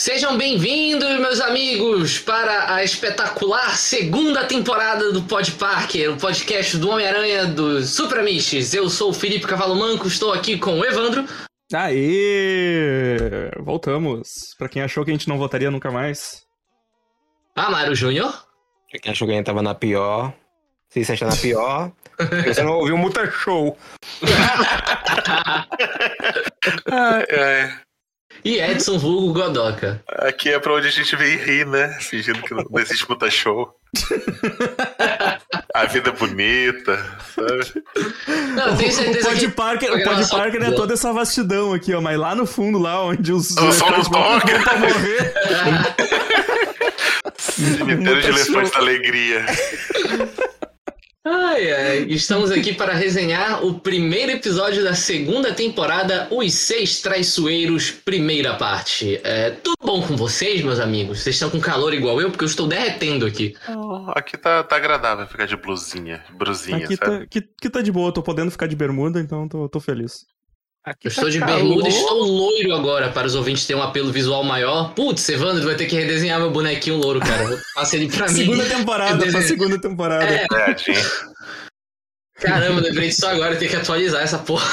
Sejam bem-vindos, meus amigos, para a espetacular segunda temporada do Pod Parker, o podcast do Homem-Aranha dos Super Amiches. Eu sou o Felipe Cavalo Manco, estou aqui com o Evandro. Aê! Voltamos. Pra quem achou que a gente não votaria nunca mais. Amaro Júnior. Pra quem achou que a gente tava na pior. Se você está na pior, você não ouviu o Muta Show. ai, ai. E Edson Vulgo Godoca. Aqui é pra onde a gente vem rir, né? Fingindo que não existe muita show. a vida é bonita, sabe? Não, tenho certeza o Pod. Parker, o Pod Parker é toda essa vastidão aqui, ó. Mas lá no fundo, lá onde os Eu só não elefantes toca. vão pra morrer. Cemitério de Elefante da Alegria. Ai, ai. Estamos aqui para resenhar o primeiro episódio da segunda temporada, Os Seis Traiçoeiros, primeira parte. É, tudo bom com vocês, meus amigos? Vocês estão com calor igual eu? Porque eu estou derretendo aqui. Oh, aqui tá, tá agradável ficar de blusinha, brusinha, Aqui sabe? tá, que, que tá de boa, tô podendo ficar de bermuda, então tô, tô feliz. Aqui Eu tá estou de calor. bermuda e estou loiro agora, para os ouvintes terem um apelo visual maior. Putz, Evandro vai ter que redesenhar meu bonequinho louro, cara. Passa ele pra mim. Segunda temporada, pra segunda temporada. É. Tadinho. Caramba, lembrei disso agora, tem que atualizar essa porra.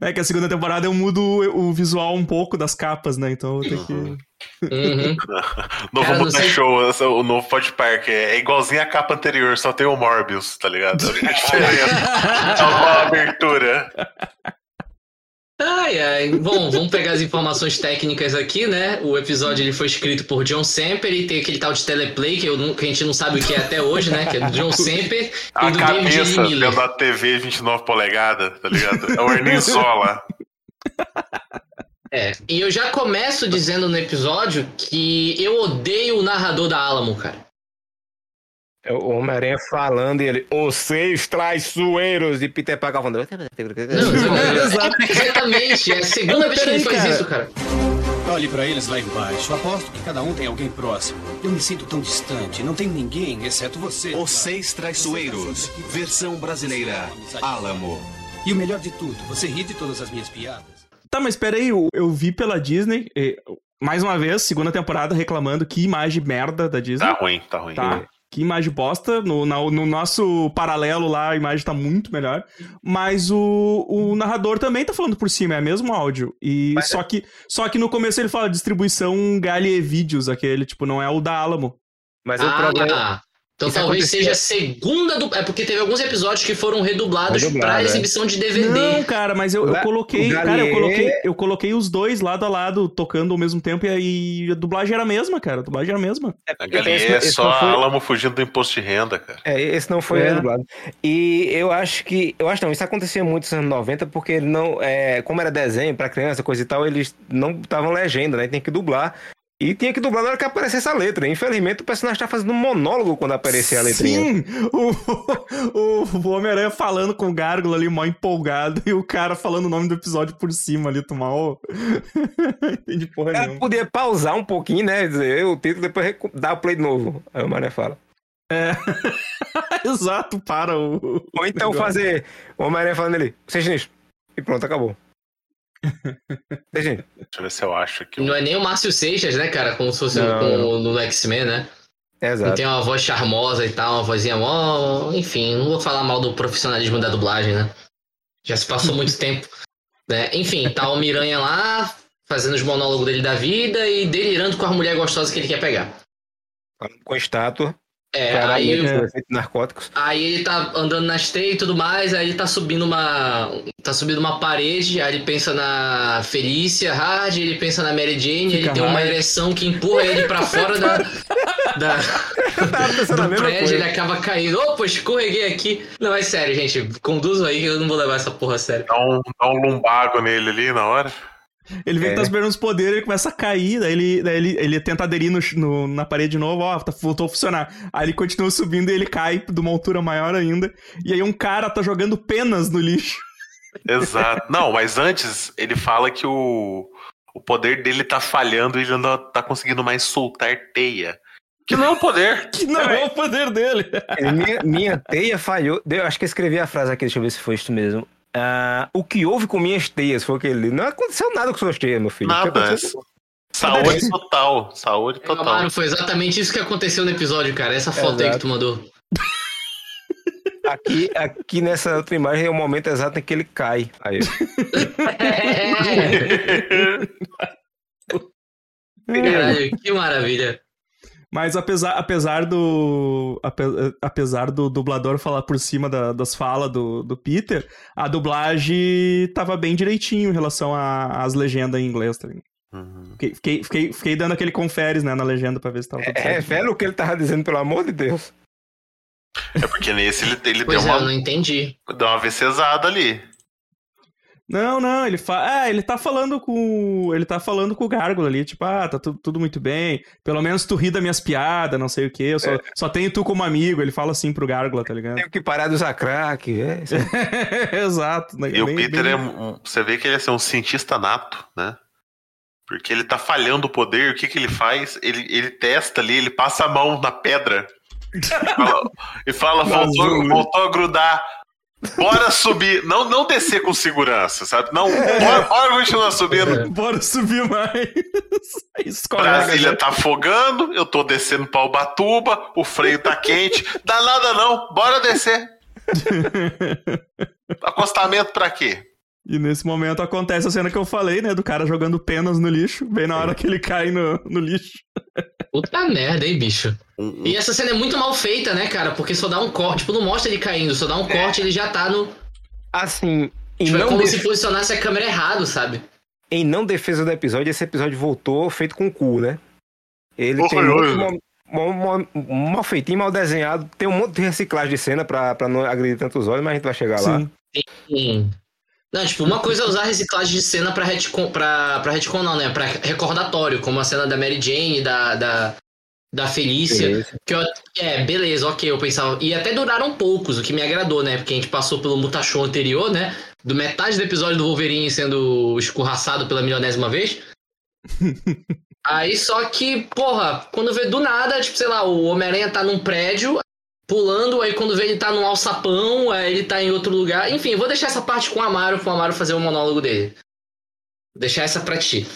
É que a segunda temporada eu mudo o, visual um pouco das capas, né? Então eu tenho que. Uhum. Novo Cara, sei- Show, o novo Pod Park é igualzinho a capa anterior, só tem o Morbius, tá ligado? Diferença. Só com a abertura. Ai, ai. Bom, vamos pegar as informações técnicas aqui, né? O episódio ele foi escrito por John Semper e tem aquele tal de teleplay que, não- que a gente não sabe o que é até hoje, né? Que é do John Semper e A do David cabeça Miller. dentro da TV 29 polegadas, tá ligado? É o Ernie Zola. É, e eu já começo dizendo no episódio que eu odeio o narrador da Alamo, cara. É o Homem-Aranha falando e ele, os seis traiçoeiros de Peter Parker falando. Não, Exato. exatamente. É a segunda vez que ele faz cara. isso, cara. Olhe pra eles lá embaixo. Aposto que cada um tem alguém próximo. Eu me sinto tão distante. Não tem ninguém, exceto você. Os Seis Traiçoeiros, versão brasileira, Álamo. E o melhor de tudo, você ri de todas as minhas piadas. Tá, mas peraí, eu, eu vi pela Disney, eh, mais uma vez, segunda temporada, reclamando que imagem merda da Disney. Tá ruim, tá ruim. Tá. Que imagem bosta. No, na- no nosso paralelo lá, a imagem tá muito melhor. Mas o, o narrador também tá falando por cima, é o mesmo áudio. E Mas- só, que, só que no começo ele fala distribuição Galie Vídeos, aquele, tipo, não é o da Alamo. Mas o problema. Então Isso talvez acontecia- seja a segunda do. É porque teve alguns episódios que foram redublados Redublado, pra é. exibição de DVD. Não, cara, mas eu, eu coloquei. o Cara, eu coloquei, eu coloquei os dois lado a lado, tocando ao mesmo tempo, e aí a dublagem era a mesma, cara. A dublagem era a mesma. É, A esse- é esse só foi- Alamo fugindo do imposto de renda, cara. É, esse não foi É. redublado. E eu acho que. Eu acho não, isso acontecia muito nos anos 90, porque não. É, como era desenho pra criança, coisa e tal, eles não estavam legenda, né? Tem que dublar. E tinha que dublar na hora que aparecesse a letra. Infelizmente, o personagem tá fazendo um monólogo quando aparecia a letrinha. Sim! O, o, o Homem-Aranha falando com o Gárgula ali, mó empolgado, e o cara falando o nome do episódio por cima ali, tu mal. Entendi porra O cara nenhuma. podia pausar um pouquinho, né? Dizer o título, depois dar o play de novo. Aí o Mané fala. É. Exato, para o. Ou então fazer o Homem-Aranha falando ali, seja nisso. E pronto, acabou. Deixa eu ver se eu acho aqui. Não é nem o Márcio Seixas, né, cara? Como se fosse Não, com no X-Men, né? Não Exato. tem uma voz charmosa e tal, uma vozinha mó. Enfim, não vou falar mal do profissionalismo da dublagem, né? Já se passou muito tempo. Né? Enfim, tá o Miranha lá, fazendo os monólogos dele da vida e delirando com a mulher gostosa que ele quer pegar. Falando Com estátua. É, aí, é. narcóticos. aí ele tá andando nas teias e tudo mais, aí ele tá subindo uma. tá subindo uma parede, aí ele pensa na Felícia Hard, ele pensa na Mary Jane, Fica ele tem uma ereção que empurra ele pra fora da. da Eu tava pensando a do mesma prédio, coisa. ele acaba caindo. Opa, escorreguei aqui. Não, é sério, gente. Conduzo aí que eu não vou levar essa porra a sério. Dá um, dá um lumbago nele ali na hora. Ele vê que É. tá esperando os poderes, ele começa a cair, daí ele, daí ele, ele tenta aderir no, no- na parede de novo, ó, tá, voltou a funcionar. Aí ele continua subindo e ele cai de uma altura maior ainda. E aí um cara tá jogando penas no lixo. Exato. Não, mas antes ele fala que o, o poder dele tá falhando e ele não tá conseguindo mais soltar teia. Que não é um poder. Que não é o poder dele. Minha, minha teia falhou. Eu acho que eu escrevi a frase aqui, deixa eu ver se foi isso mesmo. Ah, o que houve com minhas teias foi o que ele. Não aconteceu nada com suas teias, meu filho. Nada. aconteceu? Saúde total. Saúde É, total. Amaro, foi exatamente isso que aconteceu no episódio, cara. Essa foto aí que tu mandou. Aqui, aqui nessa outra imagem é o momento exato em que ele cai. Aí. Caralho, que maravilha. Mas apesar, apesar do. ape- apesar do dublador falar por cima da- das falas do, do Peter, a dublagem tava bem direitinho em relação às legendas em inglês, tá? Uhum. Fiquei, fiquei, fiquei, fiquei dando aquele conferes, né, na legenda pra ver se tava tudo É, certo. velho o que ele tava dizendo, pelo amor de Deus. É porque nesse ele, ele deu, é, eu uma, não entendi. deu uma VCzada ali. Não, não, ele fala. Ah, ele tá falando com. Ele tá falando com o Gárgula ali, tipo, ah, tá tu- tudo muito bem. Pelo menos tu ri das minhas piadas, não sei o quê. Eu só, só tenho tu como amigo. Ele fala assim pro Gárgula, tá ligado? Tenho que parar de usar crack. É. Exato. né? E o Bem- Peter bem- é um. Você vê que ele é assim, um cientista nato, né? Porque ele tá falhando o poder, o que que ele faz? Ele, ele testa ali, ele passa a mão na pedra e fala, e fala, voltou, voltou a grudar. Bora subir, não, não descer com segurança, sabe? Não, bora, bora continuar subindo. Bora subir mais. Escorrega. Brasília já. tá afogando, eu tô descendo pra Ubatuba, o freio tá quente. Dá nada não, bora descer. Acostamento pra quê? E nesse momento acontece a cena que eu falei, né? Do cara jogando penas no lixo, bem na hora que ele cai no, no lixo. Puta merda, hein, bicho. E essa cena é muito mal feita, né, cara? Porque só dá um corte. Tipo, não mostra ele caindo, só dá um corte e ele já tá no. Assim, em Tipo, é não, como def- se posicionasse a câmera errado, sabe? em não defesa do episódio, esse episódio voltou feito com cu, né? Ele Oi, tem oi. muito mal, mal, mal- mal feitinho, mal desenhado. Tem um monte de reciclagem de cena pra, pra não agredir tantos olhos, mas a gente vai chegar lá. Sim. Não, tipo, uma coisa é usar reciclagem de cena pra retcon, pra, pra retcon não, né? Pra recordatório, como a cena da Mary Jane, da, da, da Felícia. Beleza. Que eu, é, beleza, ok, eu pensava. E até duraram poucos, o que me agradou, né? Porque a gente passou pelo Mutashow anterior, né? Do metade do episódio do Wolverine sendo escorraçado pela milionésima vez. Aí só que, porra, quando vê do nada, tipo, sei lá, o Homem-Aranha tá num prédio, pulando, aí quando vê ele tá num alçapão, aí ele tá em outro lugar. Enfim, eu vou deixar essa parte com o Amaro, pro Amaro fazer o monólogo dele. Vou deixar essa pra ti.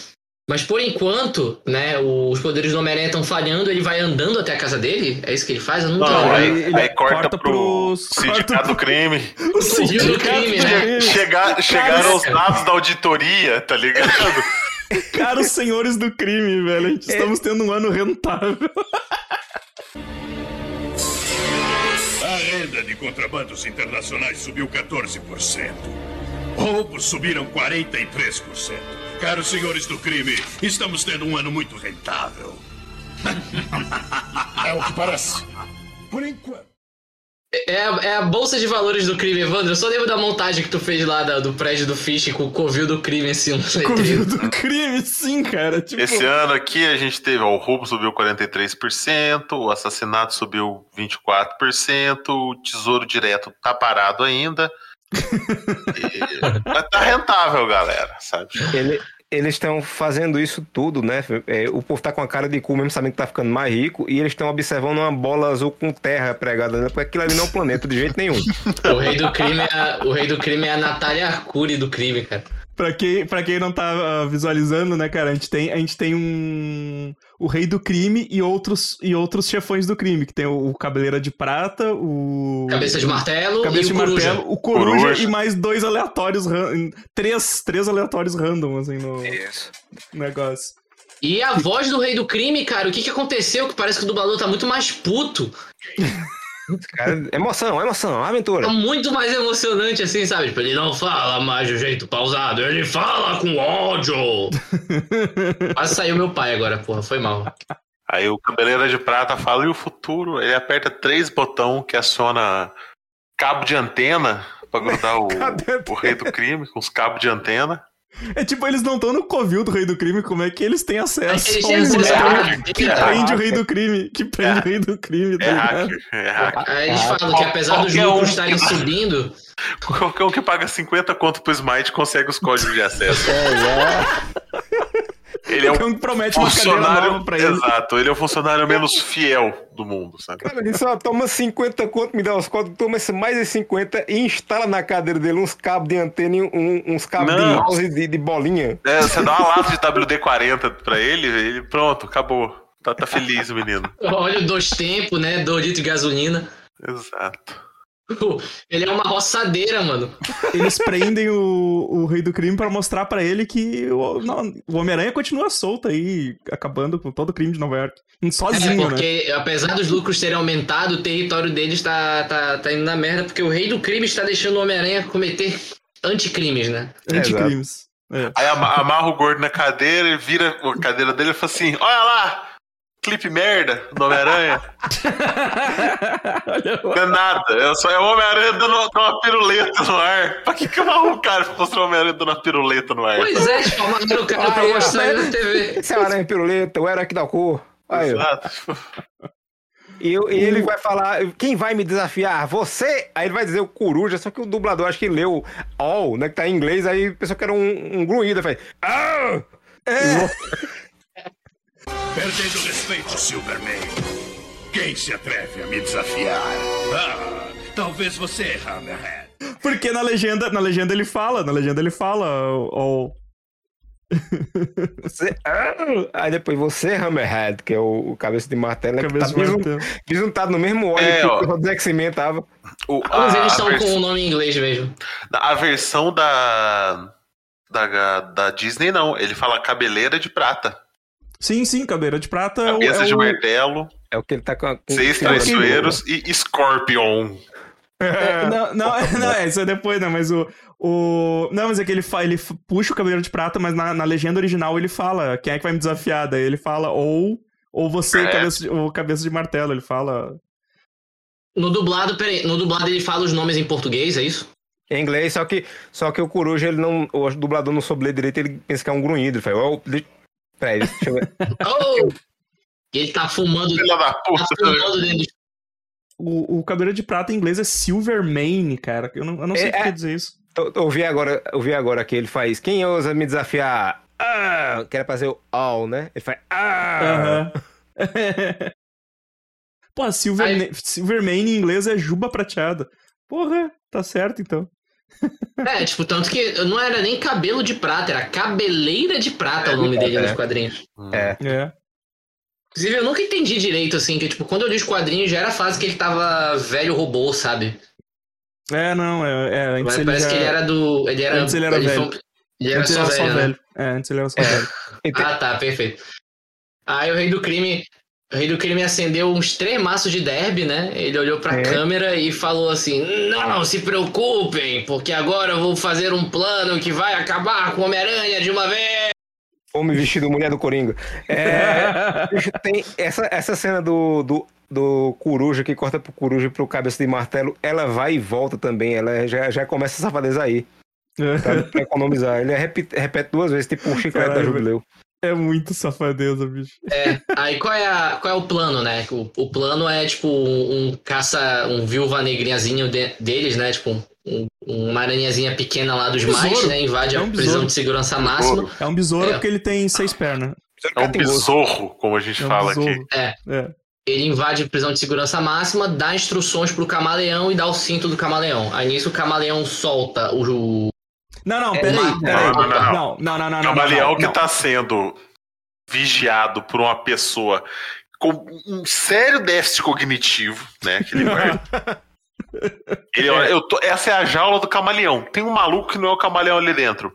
Mas por enquanto, né, os poderes do Homem-Aranha estão falhando, ele vai andando até a casa dele? É isso que ele faz? Eu não tô Não, lembrando. aí, ele aí corta, corta pro pros- sindicato do crime. O Sigilo do crime, né? Chegar, chegaram os dados da auditoria, tá ligado? Caros senhores do crime, velho. A gente estamos tendo um ano rentável. A renda de contrabandos internacionais subiu 14%. Roubos subiram 43%. Caros senhores do crime, estamos tendo um ano muito rentável. é o que parece. Por enquanto. É, a- é a bolsa de valores do crime, Evandro. Eu só lembro da montagem que tu fez lá da- do prédio do Fish com o covil do crime, assim, um Covil do crime, sim, cara. Tipo, Esse ano aqui a gente teve, ó, o roubo subiu 43%, o assassinato subiu 24%, o tesouro direto tá parado ainda. E- Mas tá rentável, galera, sabe? Ele- eles estão fazendo isso tudo, né? É, o povo tá com a cara de cu mesmo sabendo que tá ficando mais rico e eles estão observando uma bola azul com terra pregada, né? Porque aquilo ali não é um planeta de jeito nenhum. O rei do crime é a, o rei do crime é a Natália Arcuri do crime, cara. Pra quem, pra quem não tá ah, visualizando, né, cara, a gente tem, a gente tem um. O Rei do Crime e outros, e outros chefões do crime, que tem o, o Cabeleira de Prata, o. Cabeça de martelo Cabeça e de o coruja. martelo, o coruja, Coruja. e mais dois aleatórios. Três, três aleatórios random, assim, no Isso. negócio. E a voz do rei do crime, cara, o que que aconteceu? Que parece que o dublador tá muito mais puto. Cara, emoção, emoção, aventura. Tá muito mais emocionante, assim, sabe? Tipo, ele não fala mais de um jeito pausado, ele fala com ódio. Quase saiu meu pai agora, porra, foi mal. Aí o Cabeleira de Prata fala, e o futuro? Ele aperta três botões que aciona cabo de antena pra grudar o, o rei do crime com os cabos de antena. É tipo, eles não estão no covil do Rei do Crime, como é que eles têm acesso Eles a têm um acesso botão a- que é prende o. Rei do Crime, que prende o Rei do Crime, tá É hacker, é hacker. Aí eles falam que apesar dos um lucros que estarem vai- subindo, Qualquer um que paga 50 conto pro Smite consegue os códigos de acesso. Ele é um Então promete uma cadeira nova pra ele. Exato, ele é o funcionário menos fiel do mundo, sabe? Cara, ele só toma 50 conto, me dá os códigos, toma mais de 50 e instala na cadeira dele uns cabos de antena e um- uns cabos de mouse de, de bolinha. É, você dá uma lata de WD-40 pra ele, ele pronto, acabou. Tá, tá feliz o menino. Olha o dois tempos, né? Dois litros de gasolina. Exato. Ele é uma roçadeira, mano. Eles prendem o, o rei do crime pra mostrar pra ele que o, não, o Homem-Aranha continua solto aí, acabando com todo o crime de Nova York. É Sozinho, né? porque, apesar dos lucros terem aumentado, o território deles tá, tá, tá indo na merda, porque o rei do crime está deixando o Homem-Aranha cometer anticrimes, né? Anticrimes. É. Aí ama- amarra o gordo na cadeira, ele vira a cadeira dele e fala assim: Olha lá, clipe merda do Homem-Aranha. Não é nada, é só é o Homem-Aranha dando uma, dando uma piruleta no ar. Pra que que o cara pra mostrar o Homem-Aranha dando uma piruleta no ar? Pois é, tipo, amarraram o cara pra é, mostrar ele na TV. Esse é o aranha piruleta, o que dá cor. Aí. Exato. E, eu- e ele vai falar, quem vai me desafiar? Você! Aí ele vai dizer o coruja, só que o dublador acho que leu all, né, que tá em inglês, aí pensou que era um, um grunhido, aí faz, ah! Perdendo respeito, Silverman. Quem se atreve a me desafiar? Ah, talvez você, Hammerhead. Porque na legenda, na legenda ele fala, na legenda ele fala, ó, Você, ah! Aí depois você, Hammerhead, que é o, o cabeça de martelo, né, que cabeça tá de bisun- martelo. bisuntado no mesmo óleo É, que ó. o do X-Men tava. O- Todos a, eles estão vers- com o nome em inglês mesmo. a versão da, da, da Disney, não. Ele fala cabeleira de prata. Sim, sim, cadeira de prata é o, Cabeça é de o- martelo, É o que ele tá com a... seis traiçoeiros e Scorpion. É, não, não, não, é, isso é depois, né? Mas o. o não, mas é que ele, fa, ele puxa o cabelo de prata, mas na, na legenda original ele fala quem é que vai me desafiar. Daí ele fala ou, ou você, É. cabeça, de, ou cabeça de martelo. Ele fala. No dublado, peraí, no dublado ele fala os nomes em português, é isso? Em inglês, só que, só que o coruja, ele não. O dublador não soube ler direito, ele pensa que é um grunhido. Ele fala, oh, peraí, deixa eu ver. Oh! E ele tá fumando, da tá fumando dentro do O, o cabelo de prata em inglês é Silvermane, cara. Eu não, eu não sei É, o que é. quer dizer isso. Ouvi agora, eu vi agora que ele faz. Quem ousa me desafiar? Ah! Que era pra fazer o all, né? Ele faz. Ah! Aham. Pô, Silver, Silvermane em inglês é juba prateada. Porra, tá certo então. É, tipo, tanto que não era nem cabelo de prata, era cabeleira de prata o nome dele é. nos quadrinhos. É. É. Inclusive, eu nunca entendi direito, assim, que, tipo, quando eu li os quadrinhos já era a fase que ele tava velho robô, sabe? É, não, é. é antes Mas ele parece já- que ele era do. Ele era. Antes ele era foi- velho. Ele era antes só ele era velho, só né? velho. É, antes ele era só velho. Ente- Ah, tá, perfeito. Aí o rei do crime. O rei do crime acendeu uns três maços de derby, né? Ele olhou pra É. câmera e falou assim: Não se preocupem, porque agora eu vou fazer um plano que vai acabar com o Homem-Aranha de uma vez. Homem vestido mulher do Coringa. É, tem essa, essa cena do, do, do coruja que corta pro coruja e pro cabeça de martelo, ela vai e volta também. Ela já, já começa essa safadeza aí. Pra, pra economizar. Ele repete, repete duas vezes, tipo um chiclete da Caralho, Jubileu. É muito safadeza, bicho. É, aí qual é, a, qual é o plano, né? O, o plano é tipo um, um caça, um viúva negrinhazinho de- deles, né? Tipo um, uma aranhazinha pequena lá dos Besouro. mais, né? Invade É um a prisão besouro. de segurança máxima. É um besouro É. porque ele tem seis pernas. É um besorro, como a gente É um fala besouro. aqui. É. É. Ele invade a prisão de segurança máxima, dá instruções pro camaleão e dá o cinto do camaleão. Aí nisso o camaleão solta o. Não, não, É, peraí, não, peraí. não, não, não. Não, não, não, não. não, Camaleão não, que não. tá sendo vigiado por uma pessoa com um sério déficit cognitivo, né? Guarda. Ele, olha, eu tô- essa é a jaula do camaleão. Tem um maluco que não é o camaleão ali dentro.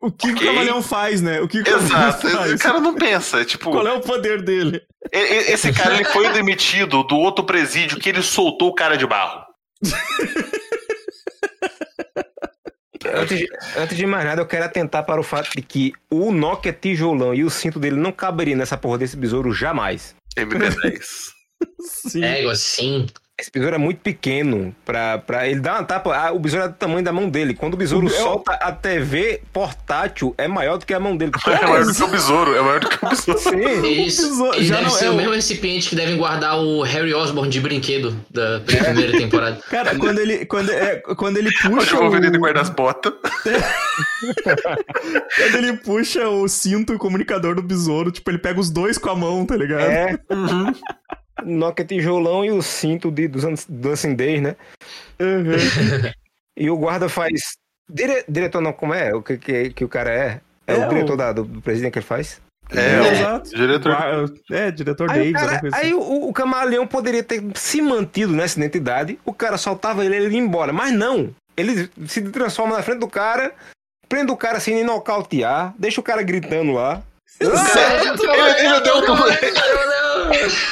O que, que Ok. o camaleão faz, né? O que, que o camaleão Exato. faz? O cara não pensa. é Tipo, Qual é o poder dele? esse cara ele foi demitido do outro presídio que ele soltou o cara de barro. Antes, de- antes de mais nada, eu quero atentar para o fato de que o Nokia tijolão e o cinto dele não caberia nessa porra desse besouro jamais. MD10. Sim. É, assim. Esse besouro é muito pequeno pra, pra ele dar uma tapa. ah, o besouro é do tamanho da mão dele. Quando o besouro O- solta a TV portátil, é maior do que a mão dele. É maior do que o besouro, é maior do que o besouro. Sim. Eles, besouro- eles já devem não ser é o o- mesmo recipiente que devem guardar o Harry Osborn de brinquedo da primeira temporada. Cara, quando ele, quando, é, quando ele puxa. o Wolverine O, guarda as botas. quando ele puxa o cinto, o comunicador do besouro, tipo, ele pega os dois com a mão, tá ligado? É. Nokia tijolão e o cinto de, dos anos do acidez, né? Uhum. E o guarda faz. Dire, diretor não, como é? O que, que, que o cara é? É, É, o diretor o- da- do, do presidente que ele faz? É, o Exato. diretor. É, diretor Aí, o, cara, aí assim. o, o camaleão poderia ter se mantido nessa identidade, o cara soltava ele, ele ia embora. Mas não. Ele se transforma na frente do cara, prende o cara sem nem nocautear, deixa o cara gritando lá. Exato. Ele, ele deu, Não, não, não.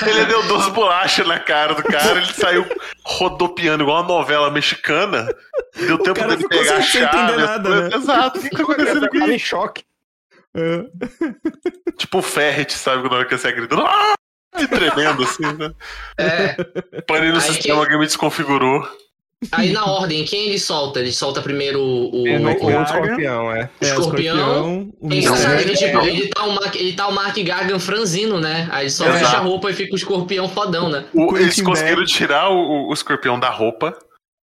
Ele deu duas bolachas na cara do cara, ele saiu rodopiando igual uma novela mexicana. Deu tempo dele ficou pegar a sem- chave. entender nada, né? Exato, o que tá acontecendo Ele aqui? em choque. É. Tipo o Ferret, sabe? Quando hora que você gritando. Ah! E tremendo assim, né? É, Parei no Aí sistema, alguém me desconfigurou. Aí na ordem, quem ele solta? Ele solta primeiro o, o, Ele não Mac o Gargan. escorpião, é. É, escorpião. o É mistério. engraçado que, tipo, ele tá, o Mark, ele tá o Mark Gargan franzino, né? Aí ele só Exato. fecha a roupa e fica o escorpião fodão, né? O- eles conseguiram Beck. tirar o, o- o escorpião da roupa.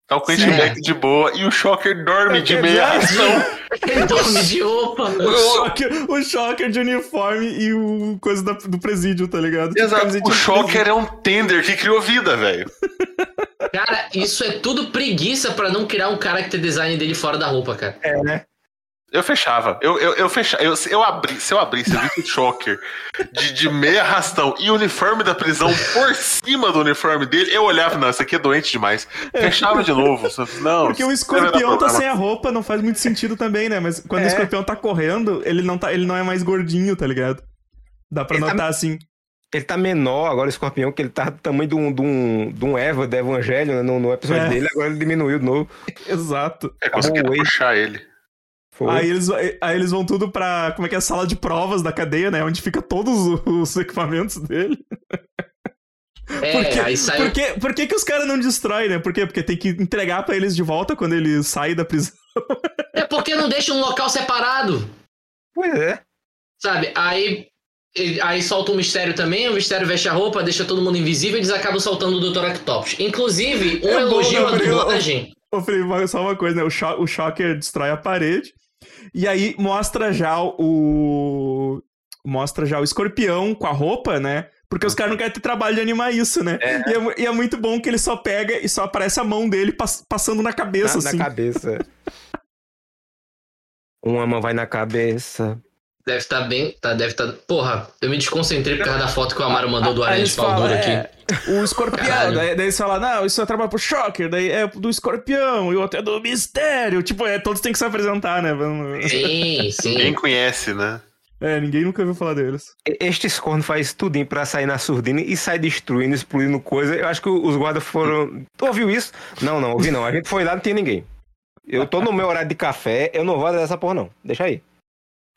Tá o Quentin. Beck de boa e o Shocker dorme de meia ração. De roupa. O Shocker, o Shocker de uniforme e o coisa da- do presídio, tá ligado? Tipo, Exato. O Shocker é um tender que criou vida, velho. Cara, isso é tudo preguiça pra não criar um character design dele fora da roupa, cara. É, né? Eu fechava. Eu, eu, eu fechava. Eu, se eu abri, se eu abrisse eu o Shocker de, de meia rastão e o uniforme da prisão por cima do uniforme dele, eu olhava, não, isso aqui é doente demais. Fechava de novo. só- Não, Porque o escorpião tá sem a roupa, não faz muito sentido também, né? Mas quando É. o escorpião tá correndo, ele não, tá, ele não é mais gordinho, tá ligado? Dá pra Ele tá- notar assim. Ele tá menor agora, o escorpião, que ele tá do tamanho de um, de um, de um Eva do Evangelho né, no, no episódio É. dele, agora ele diminuiu de novo. Exato. É, conseguiram o puxar ele. Foi. Aí eles, aí eles vão tudo pra. Como é que é? A sala de provas da cadeia, né? Onde fica todos os equipamentos dele. É, Por, quê? aí sai. por, quê? por que, que os caras não destroem, né? Por quê? Porque tem que entregar pra eles de volta quando eles saem da prisão. É porque não deixa um local separado. Pois é. Sabe? Aí. Aí solta um mistério também, o mistério veste a roupa, deixa todo mundo invisível e eles acabam soltando o Dr. Octopus. Inclusive, um É elogio à Gabriel. dublagem. Ô, Felipe, só uma coisa, né? O, Sho- o Shocker destrói a parede. E aí mostra já o. Mostra já o escorpião com a roupa, né? Porque os caras não querem ter trabalho de animar isso, né? E, é, e é muito bom que ele só pega e só aparece a mão dele pass- passando na cabeça, Na, na assim. cabeça. Uma mão vai na cabeça. Deve estar bem. Tá, deve estar. Porra, eu me desconcentrei por causa da foto que o Amaro mandou do Aranha de Pau Duro é, aqui. O escorpião, Caralho. daí, daí eles falam, não, isso é trabalho pro Shocker, daí é do escorpião, e o outro é do mistério. Tipo, é, todos têm que se apresentar, né? Sim, sim. Ninguém conhece, né? É, ninguém nunca ouviu falar deles. E- Estes cornos faz tudinho pra sair na surdina e sai destruindo, explodindo coisa. Eu acho que os guardas foram. Tu ouviu isso? Não, não, ouvi não. A gente foi lá, não tinha ninguém. Eu tô no meu horário de café, eu não vou dar essa porra, não. Deixa aí.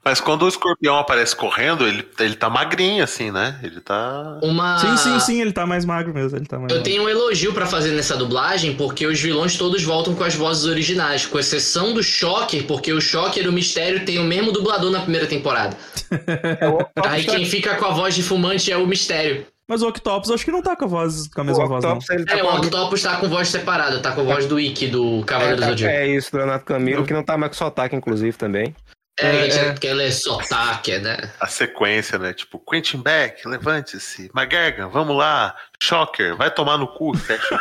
Mas quando o escorpião aparece correndo, ele, ele tá magrinho, assim, né? Ele tá. Uma... Sim, sim, sim, ele tá mais magro mesmo, ele tá mais Eu magro. tenho um elogio pra fazer nessa dublagem, porque os vilões todos voltam com as vozes originais, com exceção do Shocker, porque o Shocker e o Mistério tem o mesmo dublador na primeira temporada. Aí quem fica com a voz de fumante é o Mistério. Mas o Octopus acho que não tá com a voz, com a mesma o voz, não. Ele tá É, o Octopus tá com voz separada, tá com a voz do Ikki, do é, Cavaleiro do tá- Zodíaco. é isso, do Leonardo Camilo, que não tá mais com sotaque, inclusive, também. É, É, é, que ela é sotaque, né? A sequência, né? Tipo, Quentin Beck, levante-se. McGargan, vamos lá. Shocker, vai tomar no cu. Fecha.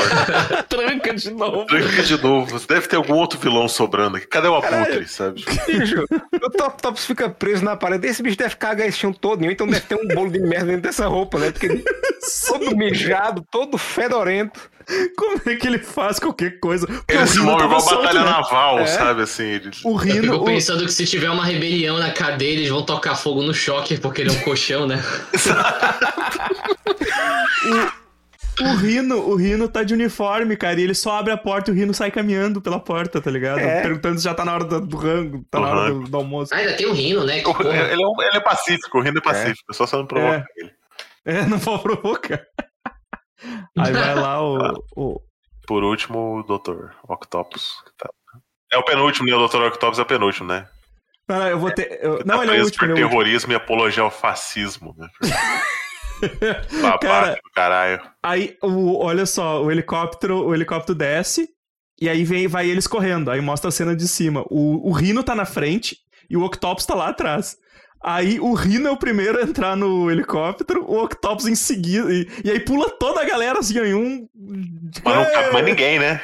Tranca de novo. Tranca de novo. Deve ter algum outro vilão sobrando aqui. Cadê o Abutre, sabe? Bicho, o Top Tops fica preso na parede. Esse bicho deve cagar esse chão todo, então deve ter um bolo de merda dentro dessa roupa, né? Porque ele todo mijado, todo fedorento. Como é que ele faz qualquer coisa? Porque Ele o se move igual solto, batalha né? naval, É. sabe? Assim, ele... O Eu Rino, fico o, pensando que se tiver uma rebelião na cadeia, eles vão tocar fogo no Shocker, porque ele é um colchão, né? o Rino, o Rino tá de uniforme, cara, e ele só abre a porta e o Rino sai caminhando pela porta, tá ligado? É. Perguntando se já tá na hora do, do rango, tá Do na hora do, do almoço. Ah, ainda tem o Rino, né? Que porra. Ele, é um- ele é pacífico, o Rino é pacífico, só você não provoca ele. É, não vou provocar. Aí vai lá o. o... Por último, o Dr. Octopus. Tá. É o penúltimo, né? O Dr. Octopus é o penúltimo, né? Não, não, eu vou ter. eu- Não, tá ele é o último. por Ele é último. terrorismo e apologia ao fascismo, né? Babaca Cara, do caralho. Aí, o, olha só, o helicóptero, o helicóptero desce e aí vem, vai eles correndo. Aí mostra a cena de cima. O, o Rino tá na frente e o Octopus tá lá atrás. Aí o Rino é o primeiro a entrar no helicóptero, o Octopus em seguida. E, e aí pula toda a galera assim, em um. Mas não cabe mais ninguém, né?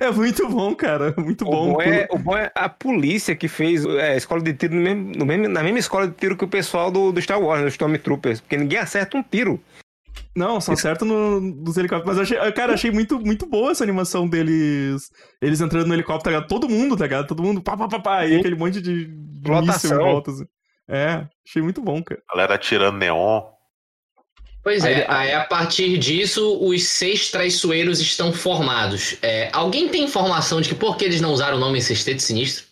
É muito bom, cara. Muito O bom. bom, é, o bom é a polícia que fez é, a escola de tiro no mesmo, no mesmo- na mesma escola de tiro que o pessoal do, do Star Wars, né, dos Stormtroopers. Porque ninguém acerta um tiro. Não, só acerta no, nos helicópteros. Mas eu achei, cara, achei muito, muito boa essa animação deles. Eles entrando no helicóptero, tá ligado? Todo mundo, tá ligado? Todo mundo, pá, pá, pá, pá. E aquele monte de, de Lotação. míssil em volta. assim. É, achei muito bom, cara. Galera atirando neon. Pois é, aí a partir disso, os seis traiçoeiros estão formados. É, alguém tem informação de que por que eles não usaram o nome Sexteto Sinistro?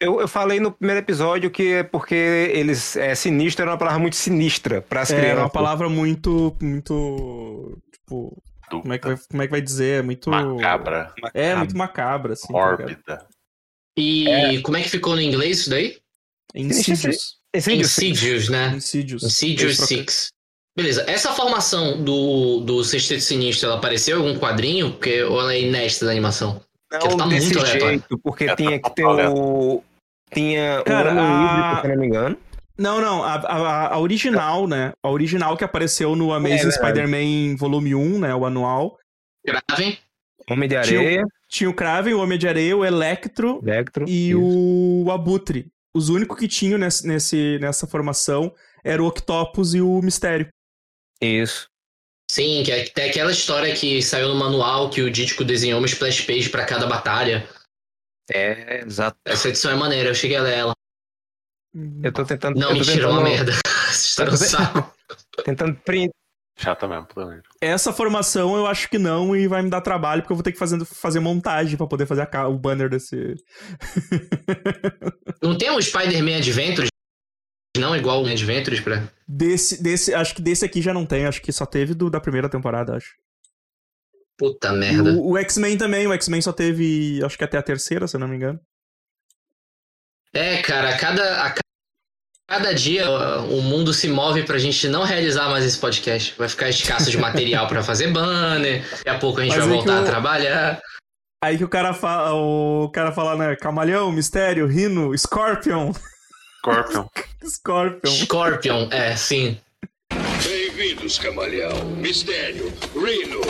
Eu, eu falei no primeiro episódio que é porque eles. É, sinistro era uma palavra muito sinistra para as É, crianças. é uma palavra muito, muito, tipo, como é que vai, como é que vai dizer? É muito... Macabra, É, muito macabra, assim. tá mórbida. E como é que ficou no inglês isso daí? Insidious. Insidious. Insidious, né? Insidious. Insidious Eles trocam- Six. Beleza, essa formação do, do Sexteto Sinistro, ela apareceu em algum quadrinho? Porque, ou ela é inédita da animação? Porque Não tá desse muito aleatório. jeito, porque É, tinha tá que ter o. Tinha Cara, o ano a- se eu não me engano. Não, não, a, a, a original, né? A original que apareceu no Amazing É verdade. Spider-Man volume 1, né? O anual. Gravem. Homem de Tinha Areia, Tinha o Kraven, o Homem de Areia, o Electro Electro. e isso. o Abutre. Os únicos que tinham nesse, nesse, nessa formação eram o Octopus e o Mistério. Isso. Sim, que é até aquela história que saiu no manual que o Dítico desenhou uma splash page pra cada batalha. É, exato. Essa edição é maneira, eu cheguei a ler ela. Eu tô tentando. Não, eu tô mentira, é uma tentando- merda. Essa história é um saco. Tentando print. Chata mesmo, pelo amor. Essa formação eu acho que não e vai me dar trabalho porque eu vou ter que fazer, fazer montagem pra poder fazer a o banner desse. Não tem um Spider-Man Adventures? Não, igual o Adventures pra. Desse, desse, acho que desse aqui já não tem, acho que só teve do, da primeira temporada, acho. Puta E merda. o, o X-Men também, o X-Men só teve, acho que até a terceira, se eu não me engano. É, cara, a cada, a ca- cada dia o mundo se move pra gente não realizar mais esse podcast. Vai ficar escasso de material pra fazer banner. Daqui a pouco a gente Mas vai é voltar o- a trabalhar. Aí que o cara fala, o cara fala, né, Camaleão, Mistério, Rino, Scorpion, Scorpion. Scorpion. Scorpion, é, sim. Bem-vindos, Camaleão, Mistério, Rhino,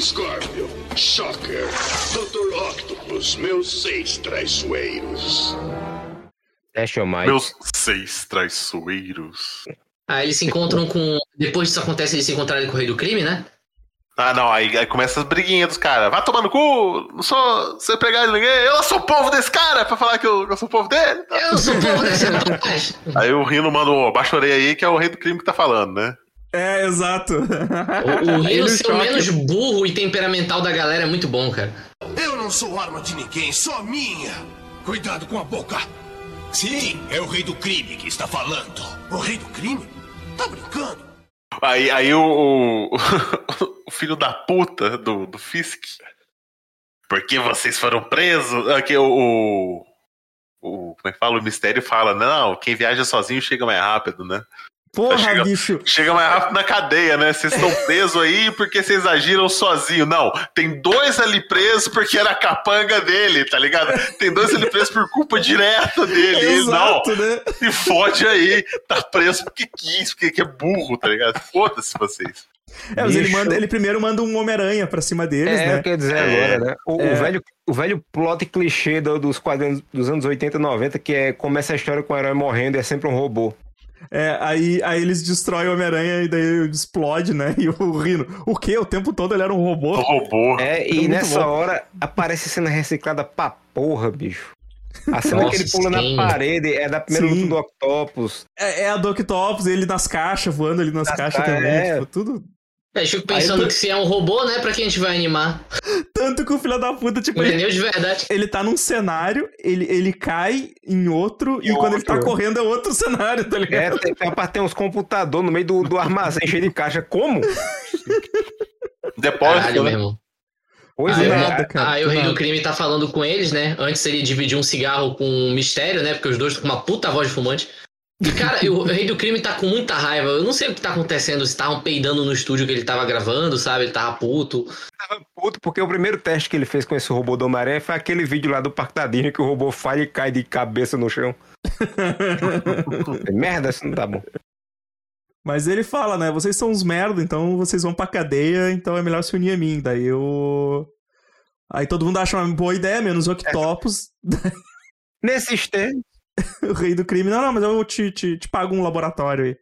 Scorpion, Shocker, Dr. Octopus, meus seis traiçoeiros. Dash Your Might. Meus seis traiçoeiros. Aí eles se encontram com. Depois disso acontece, eles se encontrarem com o Rei do Crime, né? Ah, não, aí, aí começa as briguinhas dos caras. Vai tomar no cu, não sou você pegar ninguém. Eu sou o povo desse cara pra falar que eu, eu sou o povo dele. Eu sou o povo desse rapaz. Aí o Rino manda o baixa aí, que é o rei do crime que tá falando, né? É, exato. O, o Rino ser o menos burro e temperamental da galera é muito bom, cara. Eu não sou arma de ninguém, só minha. Cuidado com a boca. Sim, é o rei do crime que está falando. O rei do crime? Tá brincando? Aí, aí o, o, o filho da puta do, do Fisk. Porque vocês foram presos? Aqui o, o, o. Como é que fala? O mistério fala: não, quem viaja sozinho chega mais rápido, né? Porra, Chega- bicho. Chega mais rápido na cadeia, né? Vocês estão presos aí porque vocês agiram sozinho. Não, tem dois ali presos porque era a capanga dele, tá ligado? Tem dois ali presos por culpa direta dele. Ele, não, Exato, né? se fode aí. Tá preso porque quis, porque que é burro, tá ligado? Foda-se vocês. É, mas ele, manda, ele primeiro manda um Homem-Aranha pra cima deles, É, né? eu quero dizer É. agora, né? O, o É. velho, o velho plot clichê do- dos quadrinhos dos anos 80 e 90, que é começa a história com o herói morrendo e é sempre um robô. É, aí, aí eles destroem o Homem-Aranha e daí explode, né? E o Rino, o quê? O tempo todo ele era um robô? robô. É, e nessa bom. hora aparece cena reciclada pra porra, bicho. A cena Nossa, que ele pula sim. na parede é da primeira Sim. luta do Octopus. É, é a Doc Tops, ele nas caixas, voando ali nas Nas caixas caixas, também. é. Tipo, tudo. É, eu fico pensando Aí- que se é um robô, né? Pra quem a gente vai animar? Tanto que o filho da puta, tipo, ele, pneu de verdade. ele tá num cenário, ele, ele cai em outro, e, quando ele tá correndo é outro cenário, tá É, ligado? tem, tem, tem uns computadores no meio do, do armazém cheio de caixa. Como? Depósito, Caralho, meu né? irmão. Pois aí, é. nada, cara, aí do o rei do crime tá falando com eles, né? Antes ele dividiu um cigarro com um mistério, né? Porque os dois estão com uma puta voz de fumante. E, cara, o rei do crime tá com muita raiva. Eu não sei o que tá acontecendo. Se estavam peidando no estúdio que ele tava gravando, sabe? Ele tava puto. tava puto porque o primeiro teste que ele fez com esse robô do Homem-Aranha foi aquele vídeo lá do Parque da Disney que o robô falha e cai de cabeça no chão. Merda, isso não tá bom. Mas ele fala, né? Vocês são uns merda, então vocês vão pra cadeia, então é melhor se unir a mim. Daí eu. Aí todo mundo acha uma boa ideia, menos o Octopus, Nesses termos, o rei do crime. Não, não, mas eu te, te, te pago um laboratório aí.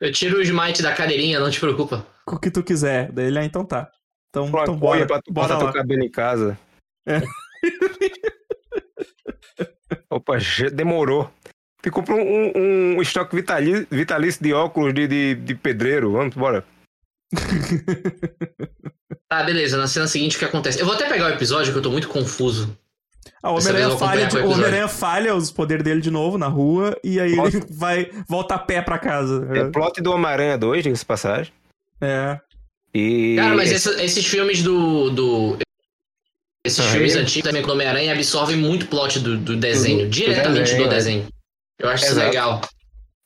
Eu tiro o smite da cadeirinha, não te preocupa. Com o que tu quiser. Daí ele, ah, então tá. Então, uma então bora, pra tu bora botar teu cabelo em casa. É. Opa, demorou. Tu comprou um, um estoque vitali- vitalício de óculos de, de, de pedreiro. Vamos embora. Tá, beleza. Na cena seguinte, o que acontece? Eu vou até pegar o episódio que eu tô muito confuso. Ah, vez Homem-Aranha falha, de-. Homem-Aranha falha os poderes dele de novo na rua e aí Nossa. ele vai volta a pé pra casa. É plot do Homem-Aranha 2, diga-se de passagem. É. E. Cara, mas essa- esses filmes do. do... Esses Ah, filmes é? antigos também com o Homem-Aranha absorvem muito plot do, do desenho, Do- do diretamente desenho, do é. desenho. Eu acho isso Exato. legal.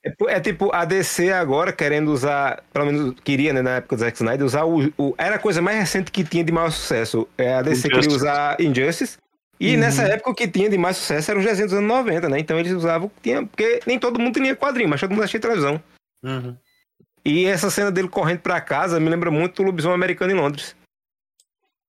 É, é tipo a DC agora querendo usar, pelo menos queria, né, na época do Zack Snyder, usar o, o- Era a coisa mais recente que tinha de maior sucesso. É, a DC queria Injustice. usar Injustice. E Uhum. nessa época o que tinha de mais sucesso era os desenhos dos anos 90, né? Então eles usavam o que tinha. Porque nem todo mundo tinha quadrinho, mas todo mundo assistia televisão. Uhum. E essa cena dele correndo pra casa me lembra muito do lobisomem americano em Londres.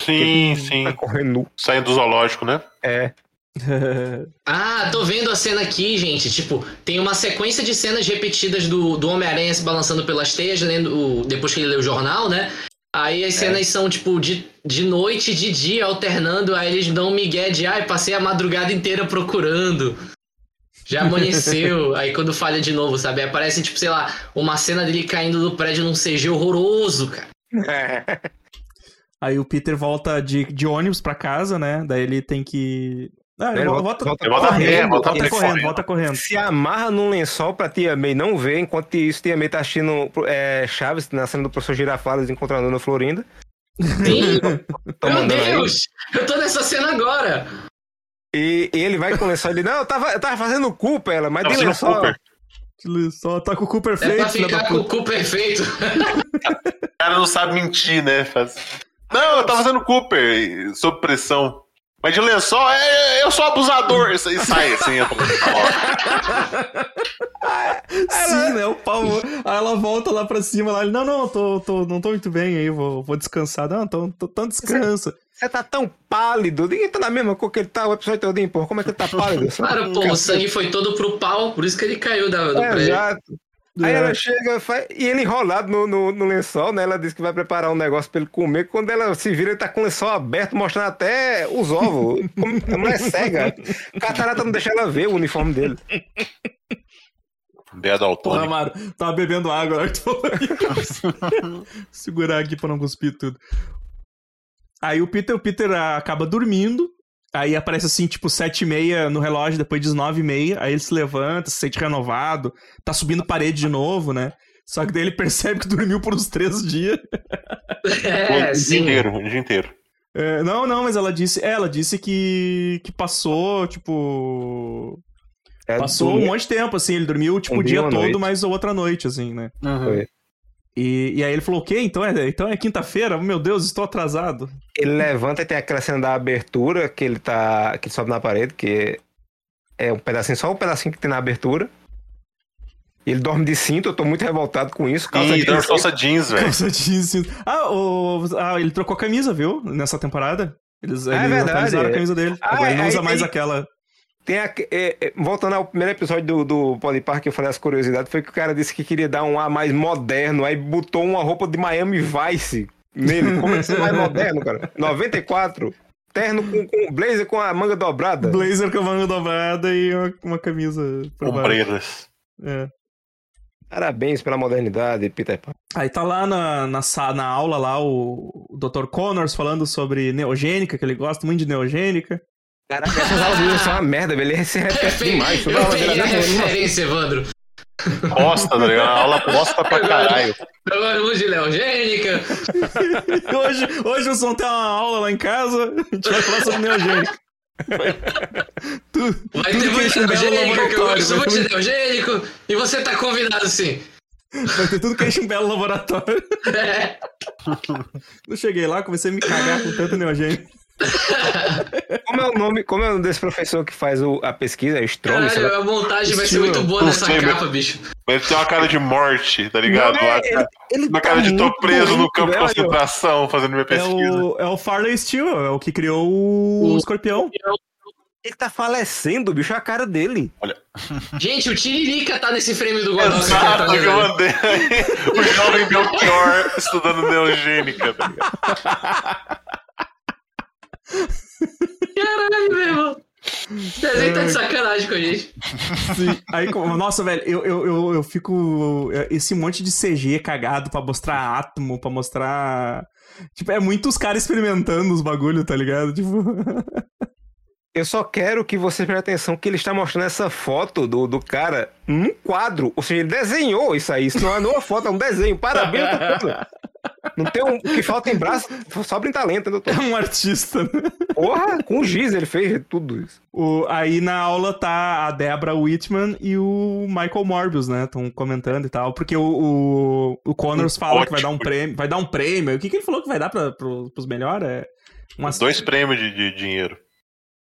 Sim, sim. Tá correndo nu. Saindo do zoológico, né? É. Ah, tô vendo a cena aqui, gente. Tipo, tem uma sequência de cenas repetidas do, do Homem-Aranha se balançando pelas teias, lendo o- depois que ele lê o jornal, né? Aí as cenas são, tipo, de, de noite e de dia, alternando. Aí eles dão um migué de, ai, passei a madrugada inteira procurando. Já amanheceu. aí quando falha de novo, sabe? Aí aparece, tipo, sei lá, uma cena dele caindo do prédio num CG horroroso, cara. Aí o Peter volta de, de ônibus pra casa, né? Daí ele tem que. Ah, ele volta, volta- volta, volta correndo, volta correndo, correndo. volta correndo. Se amarra num lençol pra Tia May não ver, enquanto isso Tia May tá assistindo é, Chaves na cena do professor Girafales encontrando na Florinda. Sim, meu mandando aí. Deus! Eu tô nessa cena agora! E, e ele vai com o lençol ele, não, eu tava, eu tava fazendo culpa ela, mas Tava de sendo lençol. Cooper. Só tá com o cu É pra perfeito, filha da ficar com o cu perfeito. O cara não sabe mentir, né? Faz... Não, eu tava fazendo Cooper sob pressão. Mas de lençol, é, eu sou abusador. Isso aí sai assim. Sim, né? O pau. Aí ela volta lá pra cima lá. Ele, não, não, tô, tô, não tô muito bem aí, vou, vou descansar. Não, tô, tô, tô descansa. Você tá tão pálido. Ninguém tá na mesma cor que ele tá o episódio todinho, porra. Como é que ele tá pálido? Claro, pô, o sangue foi todo pro pau, por isso que ele caiu da, do É, prédio. exato. Aí É. ela chega faz- e ele enrolado no, no, no lençol, né? Ela diz que vai preparar um negócio pra ele comer. Quando ela se vira, ele tá com o lençol aberto, mostrando até os ovos. A mulher é cega. O catarata não deixa ela ver o uniforme dele. Bea Porra, Daltônica. Amaro, tava bebendo água que tu falou. Segurar aqui pra não cuspir tudo. Aí o Peter, o Peter acaba dormindo. Aí aparece assim, tipo, sete e meia no relógio, depois diz nove e meia. Aí ele se levanta, se sente renovado. Tá subindo parede de novo, né? Só que daí ele percebe que dormiu por uns três dias. É, o dia inteiro, o dia inteiro. É, não, não, mas ela disse. é, ela disse que, que passou, tipo. É, Passou um monte de tempo, assim. Ele dormiu, tipo, Um o dia, todo, noite. mas outra noite, assim, né? Foi. E, e aí ele falou, o quê? Então é, então é quinta-feira? Meu Deus, estou atrasado. Ele levanta e tem aquela cena da abertura que ele tá. que ele sobe na parede, que é um pedacinho, só um pedacinho que tem na abertura. Ele dorme de cinto, eu tô muito revoltado com isso. Calça Ih, de deu calça jeans, velho. Calça jeans, sim. Ah, o, ah, ele trocou a camisa, viu? Nessa temporada. Eles, Ah, é eles verdade. atualizaram a camisa dele. Ah, Agora ele não aí usa mais tem- aquela. Tem a, é, é, voltando ao primeiro episódio do, do Podpar que eu falei as curiosidades, foi que o cara disse que queria dar um ar mais moderno, aí botou uma roupa de Miami Vice nele. Como é que você é mais moderno, cara? 94. Terno com, com blazer com a manga dobrada. Blazer com a manga dobrada e uma, uma camisa. Ombreiras. É. Parabéns pela modernidade, Peter Pan. Aí tá lá na, na, na aula lá o, o Dr. Connors falando sobre neogênica, que ele gosta muito de neogênica. Caraca, essas aulas dele são uma merda, velho. Ele se repete demais. Eu peguei a é referência, Evandro. Bosta, tá ligado? A aula bosta pra caralho. Eu gosto muito de neogênica. hoje, hoje o som tem uma aula lá em casa, a gente vai falar sobre neogênico. Tu- Vai ter muito um neogênico, que eu ter de neogênico. E você tá convidado sim. Vai ter tudo que enche um belo laboratório. É. Eu cheguei lá, comecei a me cagar com tanto neogênico. Como é o nome, como é o nome desse professor que faz o- a pesquisa? É Strong? Caralho, a montagem vai ser muito boa nessa sei, capa, bicho. Ele tem uma cara de morte, tá ligado? Não, é, ele- ele uma tá cara de tô preso no doente, campo de velho. concentração fazendo minha É pesquisa. o, é o Farley Steel, é o que criou o, O- escorpião. Ele tá falecendo, bicho, é a cara dele. Gente, o Tiririca tá nesse frame do Godot. Exato, que eu mandei. o jovem Belchior estudando neogênica. Tá ligado? Caralho, meu irmão. Esse desenho tá de sacanagem com a gente. Sim. Aí, nossa, velho, eu, eu, eu, eu fico. Esse monte de CG cagado pra mostrar átomo, pra mostrar. Tipo, é muito os caras experimentando os bagulho, tá ligado? Tipo. Eu só quero que você preste atenção que ele está mostrando essa foto do, do cara num quadro. Ou seja, ele desenhou isso aí. Isso não é uma foto, é um desenho. Parabéns, doutor. Não tem um. O que falta em braço, sobra em talento, né, É doutor? um artista, né? Porra, com giz ele fez tudo isso. O, aí na aula tá a Debra Whitman e o Michael Morbius, né? Estão comentando e tal. Porque o, o, o Connors Um fala que vai dar um ótimo. prêmio. Vai dar um prêmio. O que, que ele falou que vai dar pra, pro, pros melhores? É, umas- Dois prêmios de, de dinheiro.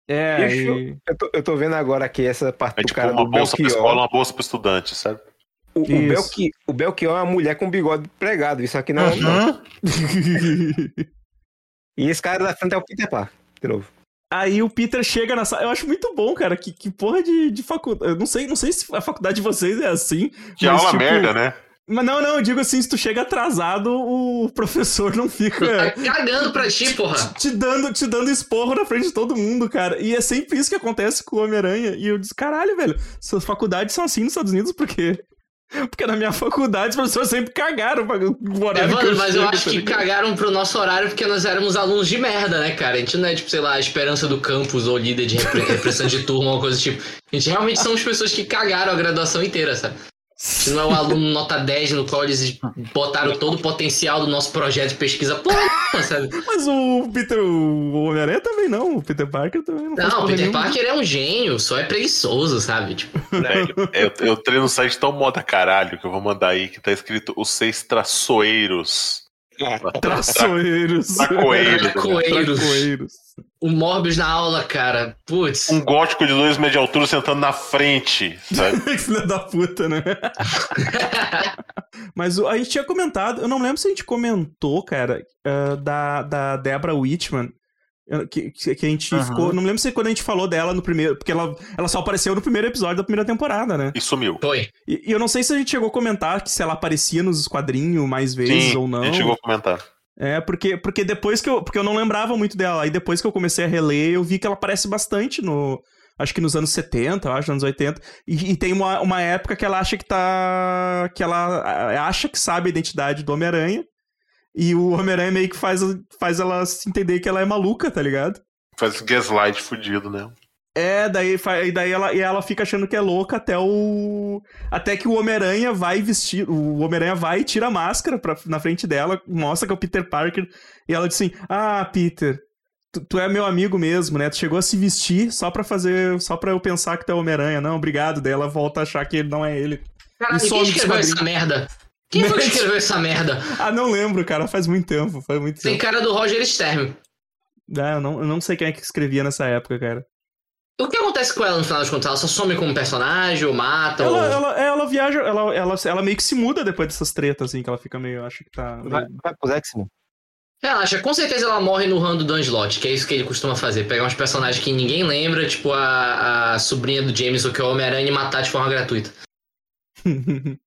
É, Deixa e- Eu tô, eu tô vendo agora aqui essa parte É do tipo cara uma do bolsa pra Belchior. escola, uma bolsa pro estudante, sabe? O, o. Belchi, o Belchior é uma mulher com bigode pregado. Isso aqui não é. não. E esse cara da frente é o Peter Parker, de novo. Aí o Peter chega na sala. Eu acho muito bom, cara. Que, que porra de, de faculdade. Eu não sei, não sei se a faculdade de vocês é assim. Que mas, aula tipo, merda, né? Mas não, não, eu digo assim, se tu chega atrasado, o professor não Tá fica cagando pra ti, porra. te dando, te dando esporro na frente de todo mundo, cara. E é sempre isso que acontece com o Homem-Aranha. E eu disse, caralho, velho, suas faculdades são assim nos Estados Unidos, por quê? Porque na minha faculdade os professores sempre cagaram pra o horário Evandro, mas eu acho tá que cagaram pro nosso horário porque nós éramos alunos de merda, né, cara? A gente não é, tipo, sei lá, a esperança do campus ou líder de repre- representante de turma ou coisa do tipo. A gente realmente somos pessoas que cagaram a graduação inteira, sabe? Gente não é o aluno nota 10 no qual eles botaram todo o potencial do nosso projeto de pesquisa. Pô, sabe? Mas o Peter, o Homem-Aranha também não, o Peter Parker também não Não, o Peter. Parker é um gênio, só é preguiçoso, sabe? Tipo, Velho, eu, eu treino um site tão moda caralho que eu vou mandar aí que tá escrito os seis traçoeiros. Traçoeiros. Tracoeiros. Tracoeiros. O Morbius na aula, cara. Putz. Um gótico de dois metros de altura sentando na frente, sabe? Filha da puta, né? Mas a gente tinha comentado, eu não lembro se a gente comentou, cara, ah, da, da Deborah Whitman. eh, Que, que que a gente Uhum. ficou. Não lembro se quando a gente falou dela no primeiro. Porque ela, ela só apareceu no primeiro episódio da primeira temporada, né? E sumiu. Foi. E, e eu não sei se a gente chegou a comentar que se ela aparecia nos quadrinhos mais vezes Sim, ou não. a gente chegou a comentar. É, porque, porque depois que eu. Porque eu não lembrava muito dela. Aí depois que eu comecei a reler, eu vi que ela aparece bastante no. Acho que nos anos 70, eu acho, anos 80. E, e tem uma, uma época que ela acha que tá. Que ela acha que sabe a identidade do Homem-Aranha. E o Homem-Aranha meio que faz, faz ela se entender que ela é maluca, tá ligado? Faz gaslight fudido, né? É, daí, e daí ela, e ela fica achando que é louca até o. Até que o Homem-Aranha vai vestir. O Homem-Aranha vai e tira a máscara pra, na frente dela, mostra que é o Peter Parker. E ela diz assim: Ah, Peter, tu, tu é meu amigo mesmo, né? Tu chegou a se vestir só pra fazer. Só pra eu pensar que tu é o Homem-Aranha. Não, obrigado. Daí ela volta a achar que ele não é ele. Caralho, E quem escreveu essa merda? Quem foi que escreveu essa merda? Ah, não lembro, cara. Faz muito tempo. Faz muito Tem tempo. cara do Roger Stern. Ah, eu, não, eu não sei quem é que escrevia nessa época, cara. O que acontece com ela no final das contas? Ela só some como personagem ou mata? Ela, ou... ela, ela viaja, ela, ela, ela meio que se muda depois dessas tretas, assim, que ela fica meio. Acho que tá. meio- Vai, vai pro. Relaxa, com certeza ela morre no run do Dan Slott, que é isso que ele costuma fazer. Pegar uns personagens que ninguém lembra, tipo a, a sobrinha do Jameson, que é o Homem-Aranha, e matar de forma gratuita.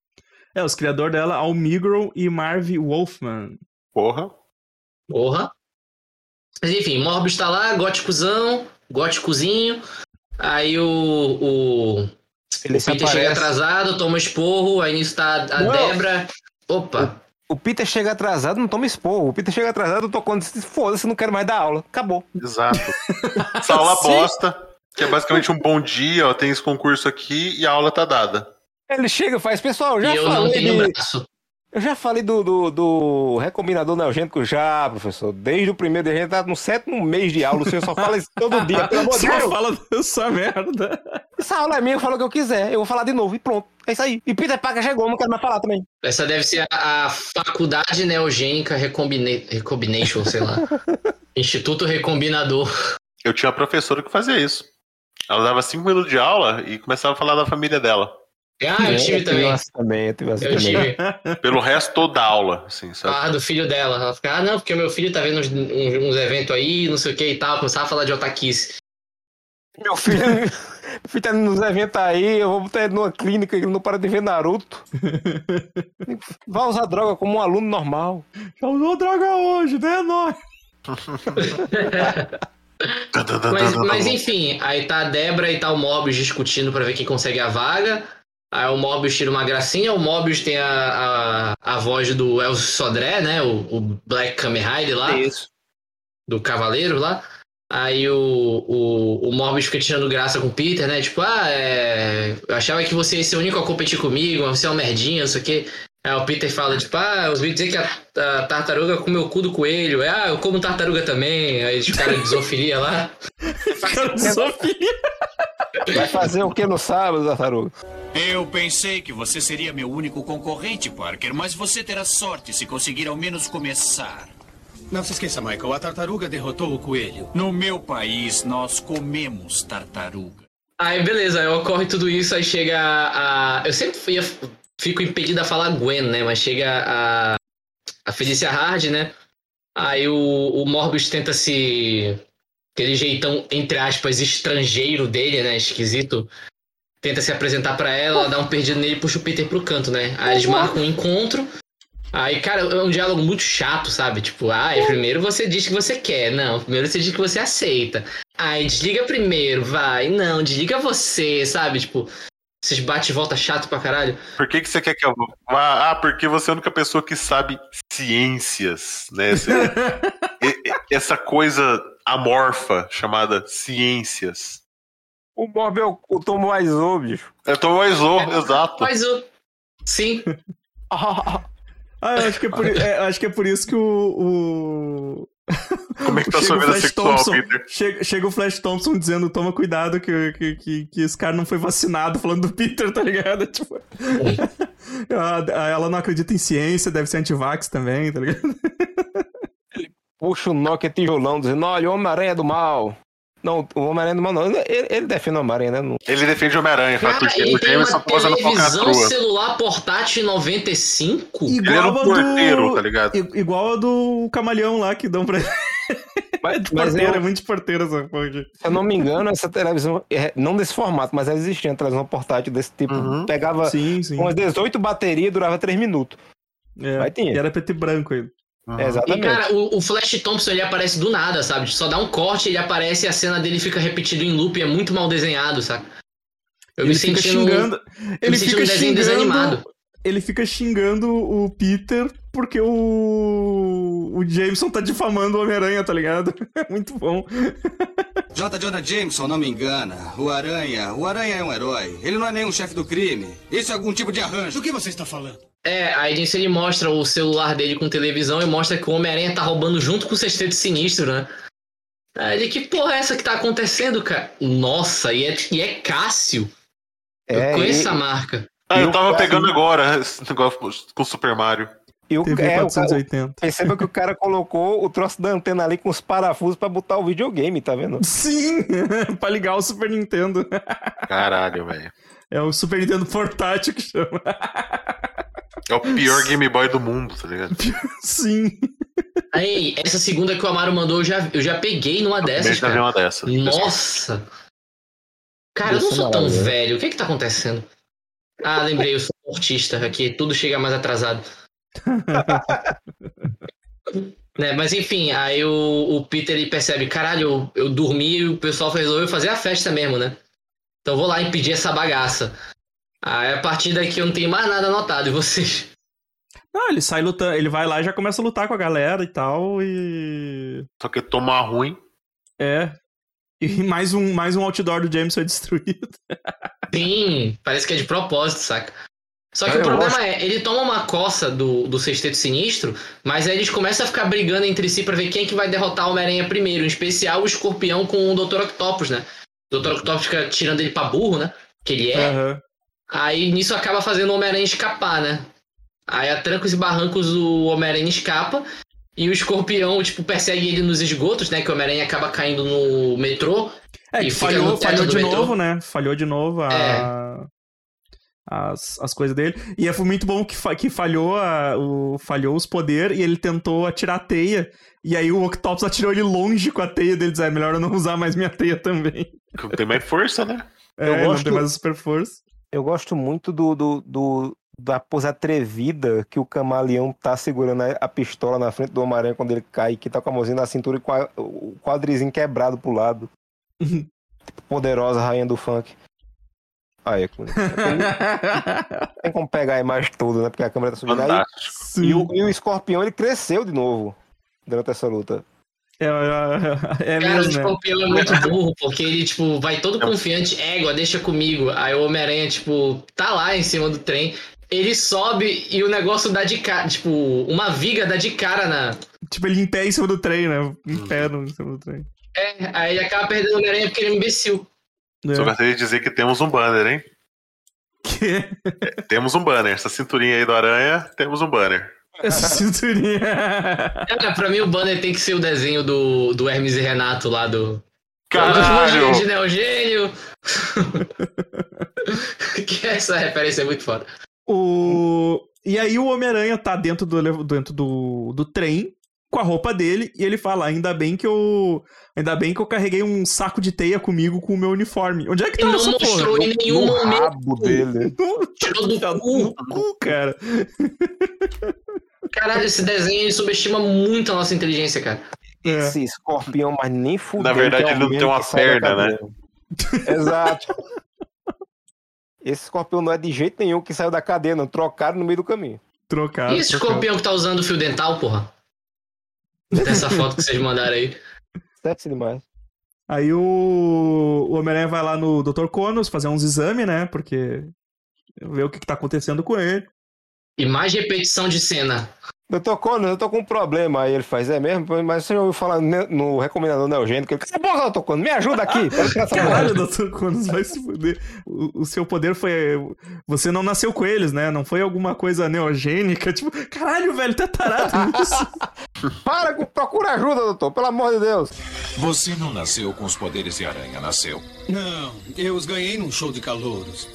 é, os criadores dela, Al Migro e Marv Wolfman. Porra. Porra. Mas enfim, Morbius tá lá, góticozão, góticozinho. Aí o. o... Ele o Peter chega atrasado, toma esporro, aí nisso tá a Não. Debra. Opa! O Peter chega atrasado, não toma esporro. O Peter chega atrasado, eu tô quando foda-se, não quero mais dar aula. Acabou. Exato. Essa aula Sim. bosta, que é basicamente um bom dia, ó, tem esse concurso aqui e a aula tá dada. Ele chega e faz, pessoal, já e eu não falei tenho de- braço. Eu já falei do, do, do recombinador neogênico já, professor. Desde o primeiro dia, a gente tá no sétimo mês de aula. O senhor só fala isso todo dia. Pelo amor de Só Deus. fala dessa merda. Essa aula é minha, eu falo o que eu quiser. Eu vou falar de novo e pronto. É isso aí. E Peter Parker chegou, não quero mais falar também. Essa deve ser a, a Faculdade Neogênica Recombina- Recombination, sei lá. Instituto Recombinador. Eu tinha uma professora que fazia isso. Ela dava cinco minutos de aula e começava a falar da família dela. Ah, eu tive também. essa também, eu tive Eu também. tive. Pelo resto toda a aula, assim, sabe? Ah, do filho dela. Ela fica, ah, não, porque meu filho tá vendo uns, uns- eventos aí, não sei o que e tal. Começava a falar de otaquice. Meu filho, meu filho tá nos eventos aí, eu vou botar ele numa clínica, ele não para de ver Naruto. Vai usar droga como um aluno normal. Já usou droga hoje, né, nós? Mas, mas enfim, aí tá a Débora e tá o Morbius discutindo pra ver quem consegue a vaga. Aí o Morbius tira uma gracinha, o Morbius tem a, a, a voz do Elcio Sodré, né? O, o Black Kamen Rider lá, Isso. do Cavaleiro lá. Aí o, o, o Morbius fica tirando graça com o Peter, né? Tipo, ah, é... eu achava que você ia ser o único a competir comigo, mas você é uma merdinha, não sei o quê. Aí o Peter fala, tipo, ah, eu ouvi dizer que a, a tartaruga comeu o cu do coelho. Ah, eu como tartaruga também. Aí os caras de zoofilia lá. Sofia. Vai fazer o que no sábado, tartaruga? Eu pensei que você seria meu único concorrente, Parker, mas você terá sorte se conseguir ao menos começar. Não se esqueça, Michael, a tartaruga derrotou o coelho. No meu país, nós comemos tartaruga. Aí beleza, aí ocorre tudo isso, aí chega a. eu sempre fui, fico impedido a falar Gwen, né? Mas chega a. A Felicia Hard, né? Aí o, o Morbius tenta se. Aquele jeitão, entre aspas, estrangeiro dele, né? Esquisito. Tenta se apresentar pra ela, ela dá um perdido nele e puxa o Peter pro canto, né? Aí eles marcam um encontro. Aí, cara, é um diálogo muito chato, sabe? Tipo, ah, primeiro você diz que você quer. Não, primeiro você diz que você aceita. Ai, desliga primeiro, vai. Não, desliga você, sabe? Tipo, esses bate e volta chato pra caralho. Por que, que você quer que eu vá? Ah, porque você é a única pessoa que sabe ciências, né? Essa coisa amorfa chamada ciências. O Bob é o, o Tom Wiseau, bicho. Eu tô mais ou, exato. Mas o. Sim. Ah, eu acho que é por, é, acho que é por isso que o. o... Como é que tá chega sua o vida Flash sexual, Thompson, Peter? Chega, chega o Flash Thompson dizendo: toma cuidado que, que, que, que esse cara não foi vacinado, falando do Peter, tá ligado? Tipo. ela não acredita em ciência, deve ser antivax também, tá ligado? Puxa o Nokia tijolão, dizendo: olha, o Homem-Aranha é do mal. Não, o Homem-Aranha é do não. Ele, ele defende o Homem-Aranha, né? Não. Ele defende o Homem-Aranha, fala ele o tem Jameson uma posa no televisão celular portátil em 95? Ele era um a porteiro, tá ligado? i- Igual a do camaleão lá que dão pra ele. Mas, De mas porteiro, eu- é muito de porteiro essa porra aqui. se eu não me engano, essa televisão, é, não desse formato, mas ela existia, uma televisão portátil desse tipo. Uhum. Pegava Sim, sim. umas 18 baterias e durava 3 minutos. É, Vai ter. E era preto e branco ainda. Uhum. E, Exatamente. cara, o, o Flash Thompson ele aparece do nada, sabe? Só dá um corte, ele aparece e a cena dele fica repetida em loop, é muito mal desenhado, sabe? Eu ele me fica senti xingando. Ele me fica desenho xingando. desanimado. Ele fica xingando o Peter porque o. O Jameson tá difamando o Homem-Aranha, tá ligado? É muito bom. J. Jonah Jameson não me engana. O Aranha, o Aranha é um herói. Ele não é nenhum chefe do crime. Isso é algum tipo de arranjo. Do que você está falando? É, aí nisso ele mostra o celular dele com televisão e mostra que o Homem-Aranha tá roubando junto com o Sexteto Sinistro, né? Aí ele, que porra é essa que tá acontecendo, cara? Nossa, e é, e é Cássio. É, eu conheço e- essa marca. Ah, eu tava pegando agora esse negócio com o Super Mario. E o, TV é, o cara, 480. perceba que o cara colocou o troço da antena ali com os parafusos pra botar o videogame, tá vendo? Sim! pra ligar o Super Nintendo. Caralho, velho. É o Super Nintendo portátil que chama. É o pior Game Boy do mundo, tá ligado? Sim. Aí, essa segunda que o Amaro mandou, eu já, eu já peguei numa dessas, Beijo cara. uma dessa. Nossa! Cara, eu não sou tão maravilha. velho. O que é que tá acontecendo? Ah, lembrei, eu sou mortista aqui, tudo chega mais atrasado. né, mas enfim, aí o, o Peter ele percebe, caralho, eu, eu dormi e o pessoal resolveu fazer a festa mesmo, né? Então eu vou lá impedir essa bagaça. Aí a partir daqui eu não tenho mais nada anotado, e vocês? Não, ele sai lutando, ele vai lá e já começa a lutar com a galera e tal, e. Só que toma ruim. É. E mais um, mais um outdoor do James foi destruído. Sim, parece que é de propósito, saca? Só que Ah, o problema gosto. é, ele toma uma coça do, do Sexteto Sinistro, mas aí eles começam a ficar brigando entre si pra ver quem é que vai derrotar o Homem-Aranha primeiro. Em especial o Escorpião com o Dr. Octopus, né? O Dr. Octopus fica tirando ele pra burro, né? Que ele é. Aham. Aí nisso acaba fazendo o Homem-Aranha escapar, né? Aí a trancos e barrancos o Homem-Aranha escapa e o escorpião, tipo, persegue ele nos esgotos, né? Que o Homem-Aranha acaba caindo no metrô. É, E falhou, falhou de metrô. novo, né? Falhou de novo a- É. as, as coisas dele. E é, foi muito bom que, fa- que falhou, a- o, falhou os poderes e ele tentou atirar a teia. E aí o Octopus atirou ele longe com a teia dele. Diz, é melhor eu não usar mais minha teia também. Tem mais força, né? É, Eu não gosto- tem mais a super força. Eu gosto muito do, do, do- da pose atrevida que o camaleão tá segurando a, pistola na frente do Homem-Aranha quando ele cai, que tá com a mãozinha na cintura e com a- o quadrizinho quebrado pro lado. Tipo, poderosa rainha do funk. Aí, é tem como pegar a imagem toda, né? Porque a câmera tá subindo aí. Fantástico. E o, e o escorpião, ele cresceu de novo durante essa luta. É, é, é Cara, o mesmo, né? escorpião é muito burro, porque ele, tipo, vai todo confiante, égua, deixa comigo. Aí o Homem-Aranha, tipo, tá lá em cima do trem. Ele sobe e o negócio dá de cara, tipo, uma viga dá de cara na. Tipo, ele em pé em cima do trem, né? Em pé no, em cima do trem. É, aí ele acaba perdendo o Homem-Aranha porque ele é um imbecil. É. Só gostaria de dizer que temos um banner, hein? Que? Temos um banner. Essa cinturinha aí do Aranha, temos um banner. Essa cinturinha. Cara, pra mim o banner tem que ser o desenho do, do Hermes e Renato lá do. Caralho! De Neogênio. que essa referência é muito foda. O... E aí o Homem-Aranha tá dentro do, dentro do, do trem com a roupa dele e ele fala: ainda bem que eu. Ainda bem que eu carreguei um saco de teia comigo com o meu uniforme. Onde é que tá Ele não essa mostrou porra? em nenhum no momento. rabo dele. Tirou do No cu. cu, cara. Caralho, esse desenho ele subestima muito a nossa inteligência, cara. É. Esse escorpião, mas nem fudeu. Na verdade, ele não tem uma perna, né? Exato. Esse escorpião não é de jeito nenhum que saiu da cadeia, não. Trocaram no meio do caminho. Trocado. e esse trocado. escorpião que tá usando fio dental, porra? Dessa foto que vocês mandaram aí. Sexy demais. Aí o, o Homem-Aranha vai lá no Dr. Conos fazer uns exames, né? Porque. Ver o que, que tá acontecendo com ele. E mais repetição de cena. Doutor Conan, eu tô com um problema. Aí ele faz, é mesmo? Mas você já ouviu falar no recomendador neogênico? Ele, cala a boca, doutor Conan, me ajuda aqui. Essa Caralho. Dr. Conos vai se fuder. O, o seu poder foi. Você não nasceu com eles, né? Não foi alguma coisa neogênica. Tipo, caralho, velho, tá tarado nisso. Para, procura ajuda, doutor, pelo amor de Deus. Você não nasceu com os poderes de aranha, nasceu. Não, eu os ganhei num show de calouros.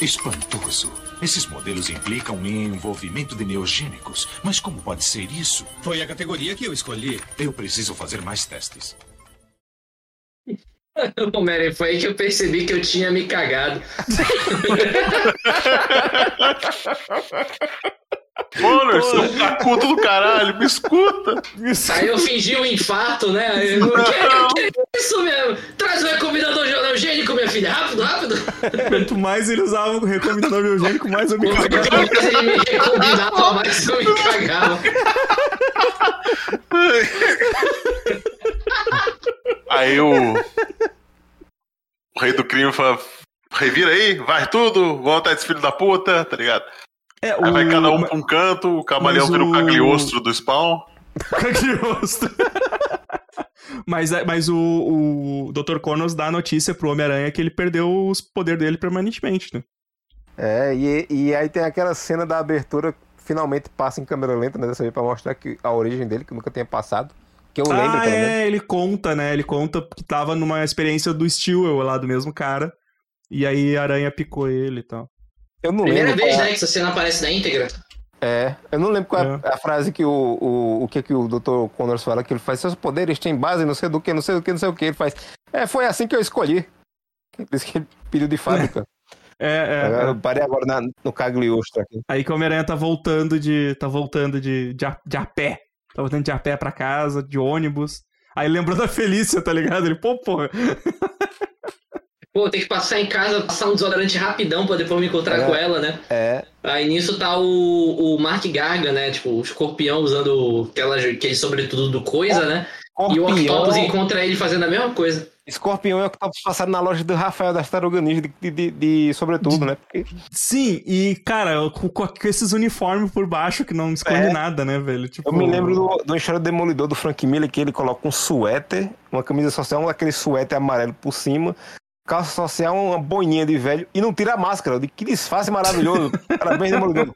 Espantoso. Esses modelos implicam em envolvimento de neogênicos. Mas como pode ser isso? Foi a categoria que eu escolhi. Eu preciso fazer mais testes. Homem-Aranha, foi aí que eu percebi que eu tinha me cagado. Bonner, seu cacudo do caralho, me escuta! Aí eu fingi um infarto, né? Eu, que, que é isso mesmo? Traz o recomendador eugênico, minha filha. Rápido, rápido. Quanto mais ele usava o recomendador neogênico, mais eu me Quanto cagava. mais ele me recombinava, mais eu me cagava. Aí o. O rei do crime fala. Revira aí, vai tudo, volta esse filho da puta, tá ligado? É, Aí vai cada um pra um canto, o camaleão mas vira o o- cagliostro do spawn. Cagliostro. mas é- mas o, o Dr. Connors dá a notícia pro Homem-Aranha que ele perdeu os poderes dele permanentemente, né? É, e, e aí tem aquela cena da abertura que finalmente passa em câmera lenta, né? Dessa vez pra mostrar que a origem dele, que nunca tinha passado. Que eu lembro, ah, menos. é, ele conta, né? Ele conta que tava numa experiência do Steel lá do mesmo cara. E aí a aranha picou ele e tal. Eu não Primeira lembro. vez, qual é- né, que essa cena aparece na íntegra. É, eu não lembro qual é É. a frase que o, o, o que, que o Dr. Connors fala, que ele faz, seus poderes têm base, não sei do que, não sei do que, não sei o que. Ele faz. É, foi assim que eu escolhi. Diz que ele pediu de fábrica. É, é. Eu parei agora na- no Cagliostro aqui. Aí que o Homem-Aranha tá voltando de. tá voltando de, de, a, de a pé. Tá voltando de a pé pra casa, de ônibus. Aí lembrou da Felícia, tá ligado? Ele, pô, porra. Pô, tem que passar em casa, passar um desodorante rapidão pra depois me encontrar É. com ela, né? É, Aí nisso tá o, o Mark Garga, né? Tipo, o escorpião usando aquela, aquele sobretudo do coisa, né? E o Octopus encontra ele fazendo a mesma coisa. Escorpião e Octopus passaram na loja do Rafael das Ninja de, de, de, de sobretudo, né? Porque Sim, e, cara, com, com esses uniformes por baixo que não esconde É. nada, né, velho? Tipo, eu me lembro do, do história do Demolidor do Frank Miller, que ele coloca um suéter, uma camisa social, um daquele suéter amarelo por cima, calça social, uma boinha de velho, e não tira a máscara. Que disfarce maravilhoso. Parabéns, Demolidor.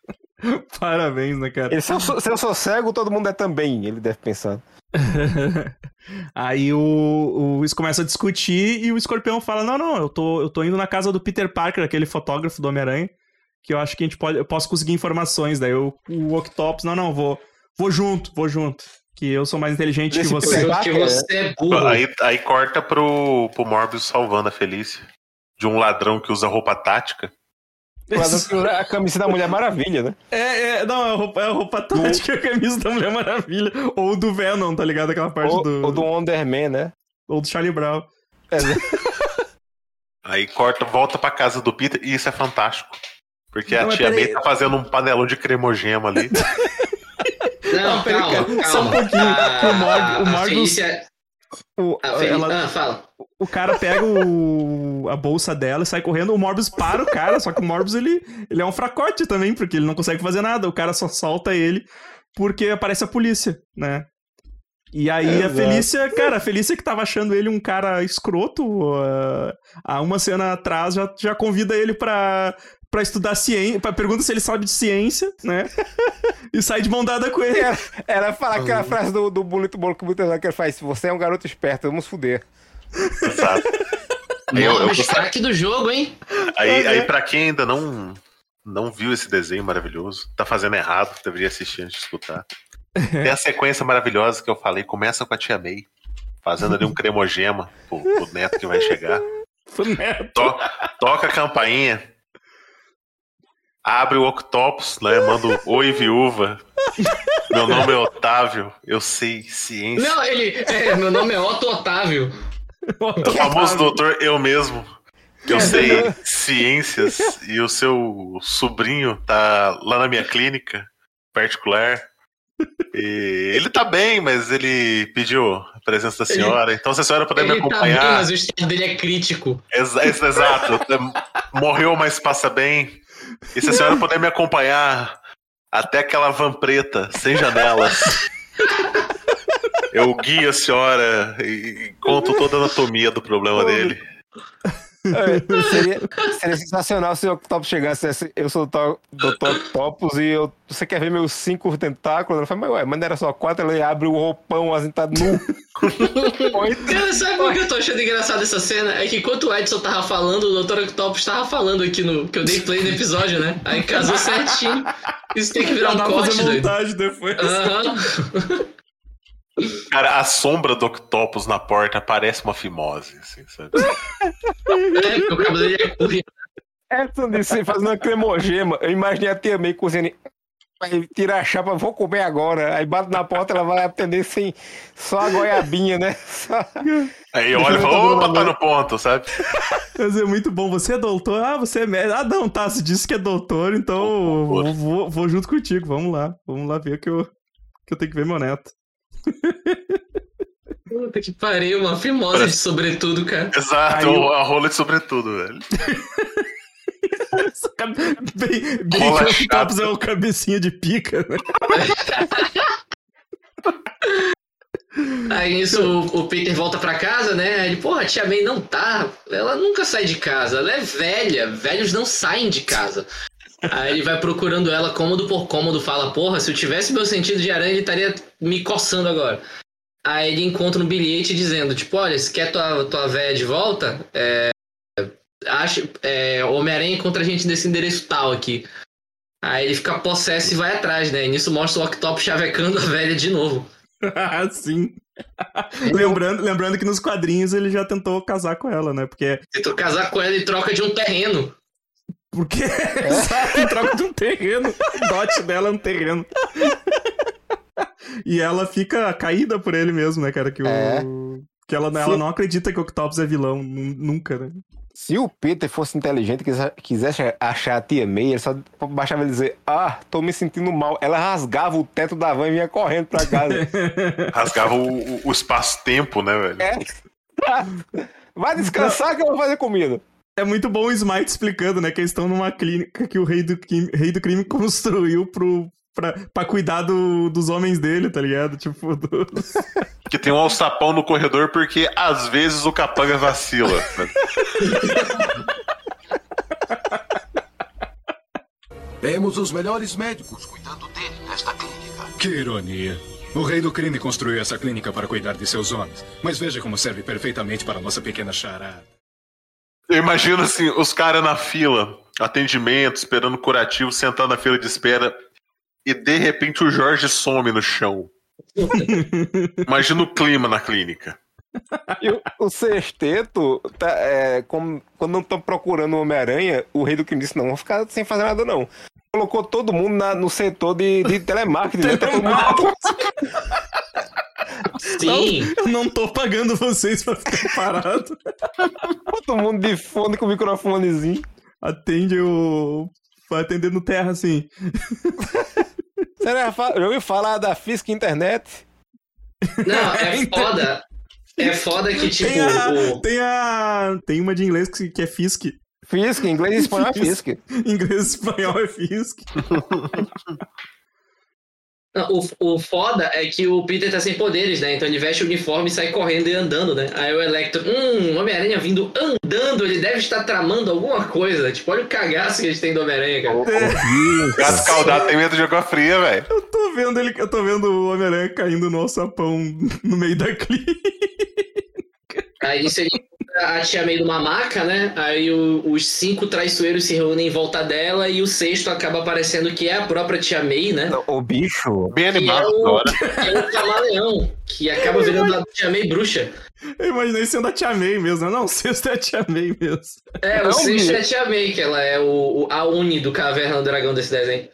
Parabéns, né, cara? Ele, se, eu sou, se eu sou cego, todo mundo é também, ele deve pensar. Aí o, o começa a discutir e o escorpião fala: Não, não, eu tô, eu tô indo na casa do Peter Parker, aquele fotógrafo do Homem-Aranha, que eu acho que a gente pode, eu posso conseguir informações. Daí eu, o Octopus, não, não, vou, vou junto, vou junto. Que eu sou mais inteligente que você. Parker, você é burro. Aí, aí corta pro, pro Morbius salvando a Felícia. De um ladrão que usa roupa tática. A camisa da Mulher Maravilha, né? É, é, não, é a roupa, é a roupa tática, a camisa da Mulher Maravilha. Ou do Venom, tá ligado? Aquela parte Ou, do. ou do Wonder Man, né? Ou do Charlie Brown. É, Aí corta, volta pra casa do Peter e isso é fantástico. Porque Não, a tia. May tá fazendo um panelão de cremogema ali. Não, peraí, calma, cara, calma. só um pouquinho, A- que o Mor- o a Morbius- Felícia- O, a Fel- ela- Ah, fala. o cara pega o- a bolsa dela e sai correndo. O Morbius para o cara, só que o Morbius ele, ele é um fracote também, porque ele não consegue fazer nada. O cara só solta ele porque aparece a polícia, né? E aí a Exato. Felícia, cara, a Felícia que tava achando ele um cara escroto ah, há uma cena atrás já, já convida ele pra, pra estudar ciência, pra pergunta se ele sabe de ciência, né? e sai de mão dada com ele. Era, era falar aquela frase do, do Bonito Bolo que o Bonito que ele faz: Você é um garoto esperto, vamos fuder. Exato. Aí, eu- eu craque do jogo, hein? aí, aí pra quem ainda não, não viu esse desenho maravilhoso, tá fazendo errado, deveria assistir antes de escutar. Tem a sequência maravilhosa que eu falei, começa com a tia May, fazendo ali um cremogema pro, pro neto que vai chegar. To- toca a campainha. Abre o Octopus, né? Manda o Oi, viúva. Meu nome é Otávio, eu sei ciência. Não, ele. é, meu nome é Otto Otávio. O famoso doutor eu mesmo. Eu sei ciências e o seu sobrinho tá lá na minha clínica particular. E ele tá bem, mas ele pediu a presença da senhora. Então, se a senhora puder me Ele tá bem, acompanhar. mas o estado dele é crítico. Exa- ex- exato. Morreu, mas passa bem. E se a senhora puder me acompanhar até aquela van preta, sem janelas. Eu guio a senhora e e conto toda a anatomia do problema dele. É, seria, seria sensacional se o Octopus chegasse assim, eu sou o To- Dr. Octopus e eu, você quer ver meus cinco tentáculos? Ela fala, mas ué, mas não era só quatro, ele abre o roupão, assim, tá nu. Cara, sabe por que eu tô achando engraçado essa cena? É que enquanto o Edson tava falando, o Dr. Octopus tava falando aqui no. que eu dei play no episódio, né? Aí casou certinho. Isso tem que virar um corte, doido. montagem depois. Aham. Cara, a sombra do Octopus na porta parece uma fimose, assim, sabe? É, porque o cabelo dele é disse, fazendo uma cremogema, eu imaginei a tia May cozinhando. Vai tirar a chapa, vou comer agora. Aí bate na porta, ela vai atender sem só a goiabinha, né? Só... Aí olha e fala, opa, tá no ponto, sabe? Mas é muito bom. Você é doutor? Ah, você é médico. Ah, não, tá. Você disse que é doutor, então vou, vou, vou junto contigo. Vamos lá. Vamos lá ver que eu, que eu tenho que ver meu neto. Puta que pariu, uma fimosa de sobretudo, cara. Exato, Aí a rola de sobretudo, velho. Bem, bem Rola é o cabecinha de pica, né? Aí nisso o, o Peter volta pra casa, né? Aí ele, porra, a tia May não tá. Ela nunca sai de casa. Ela é velha. Velhos não saem de casa. Aí ele vai procurando ela cômodo por cômodo, fala, porra, se eu tivesse meu sentido de aranha, ele estaria me coçando agora. Aí ele encontra um bilhete dizendo, tipo, olha, se quer tua, tua véia de volta, é, acha, é, Homem-Aranha encontra a gente nesse endereço tal aqui. Aí ele fica possesso e vai atrás, né? E nisso mostra o Octopus chavecando a velha de novo. Ah, Sim. lembrando, lembrando que nos quadrinhos ele já tentou casar com ela, né? Porque. Se tu casar com ela, ele troca de um terreno. Porque Exato, em troca de um terreno. O dote dela é um terreno. e ela fica caída por ele mesmo, né, cara? Que, o... É. que ela, ela não acredita que o Octopus é vilão. nu- Nunca, né? Se o Peter fosse inteligente e quisesse- achar a tia May, ele só baixava ele dizer: Ah, tô me sentindo mal. Ela rasgava o teto da van e vinha correndo pra casa. Rasgava o, o- o espaço-tempo, né, velho? é. Vai descansar que eu vou fazer comida. É muito bom o Smite explicando, né? Que eles estão numa clínica que o rei do, crime- rei do crime construiu pro, pra, pra cuidar do- dos homens dele, tá ligado? Tipo, do- Que tem um alçapão no corredor porque às vezes o capanga vacila. né? Temos os melhores médicos cuidando dele nesta clínica. Que ironia. O rei do crime construiu essa clínica para cuidar de seus homens. Mas veja como serve perfeitamente para nossa pequena charada. Eu imagino assim, os caras na fila, atendimento, esperando curativo, sentado na fila de espera, e de repente o Jorge some no chão. Imagina o clima na clínica. E o, o sexteto, tá, é, como- quando não estão procurando o Homem-Aranha, o rei do crime disse: Não, vou ficar sem fazer nada, não. Colocou todo mundo na- no setor de, de telemarketing. né? Sim. eu não tô pagando vocês pra ficar parado. todo mundo de fone com microfonezinho. Atende o. Vai atender no terra, assim. Você já, fa- já ouviu falar da Fisk Internet? Não, é foda. É foda que, tipo, Tem a, o... tem a. Tem uma de inglês que, que é Fisk. Fisk, inglês e espanhol é Fisk. Inglês e espanhol é Fisk. Não, o, o foda é que o Peter tá sem poderes, né? Então ele veste o uniforme e sai correndo e andando, né? Aí o Electro, hum, o Homem-Aranha vindo andando, ele deve estar tramando alguma coisa. Tipo, olha o cagaço que a gente tem do Homem-Aranha, cara. Gato escaldado tem medo de água fria, velho. Eu tô vendo ele, eu tô vendo o Homem-Aranha caindo no alçapão no meio da clínica. Aí encontra a tia May numa maca, né? Aí o- os cinco traiçoeiros se reúnem em volta dela e o sexto acaba aparecendo que é a própria tia May, né? O bicho. Bem Que é animado o, hora. que é o camaleão, que acaba virando a tia May bruxa. Eu imaginei sendo a Tia May mesmo. Não, o sexto é a Tia May mesmo. É, o Não, sexto é a tia May, que ela é o, o- a Uni do Caverna do Dragão desse desenho.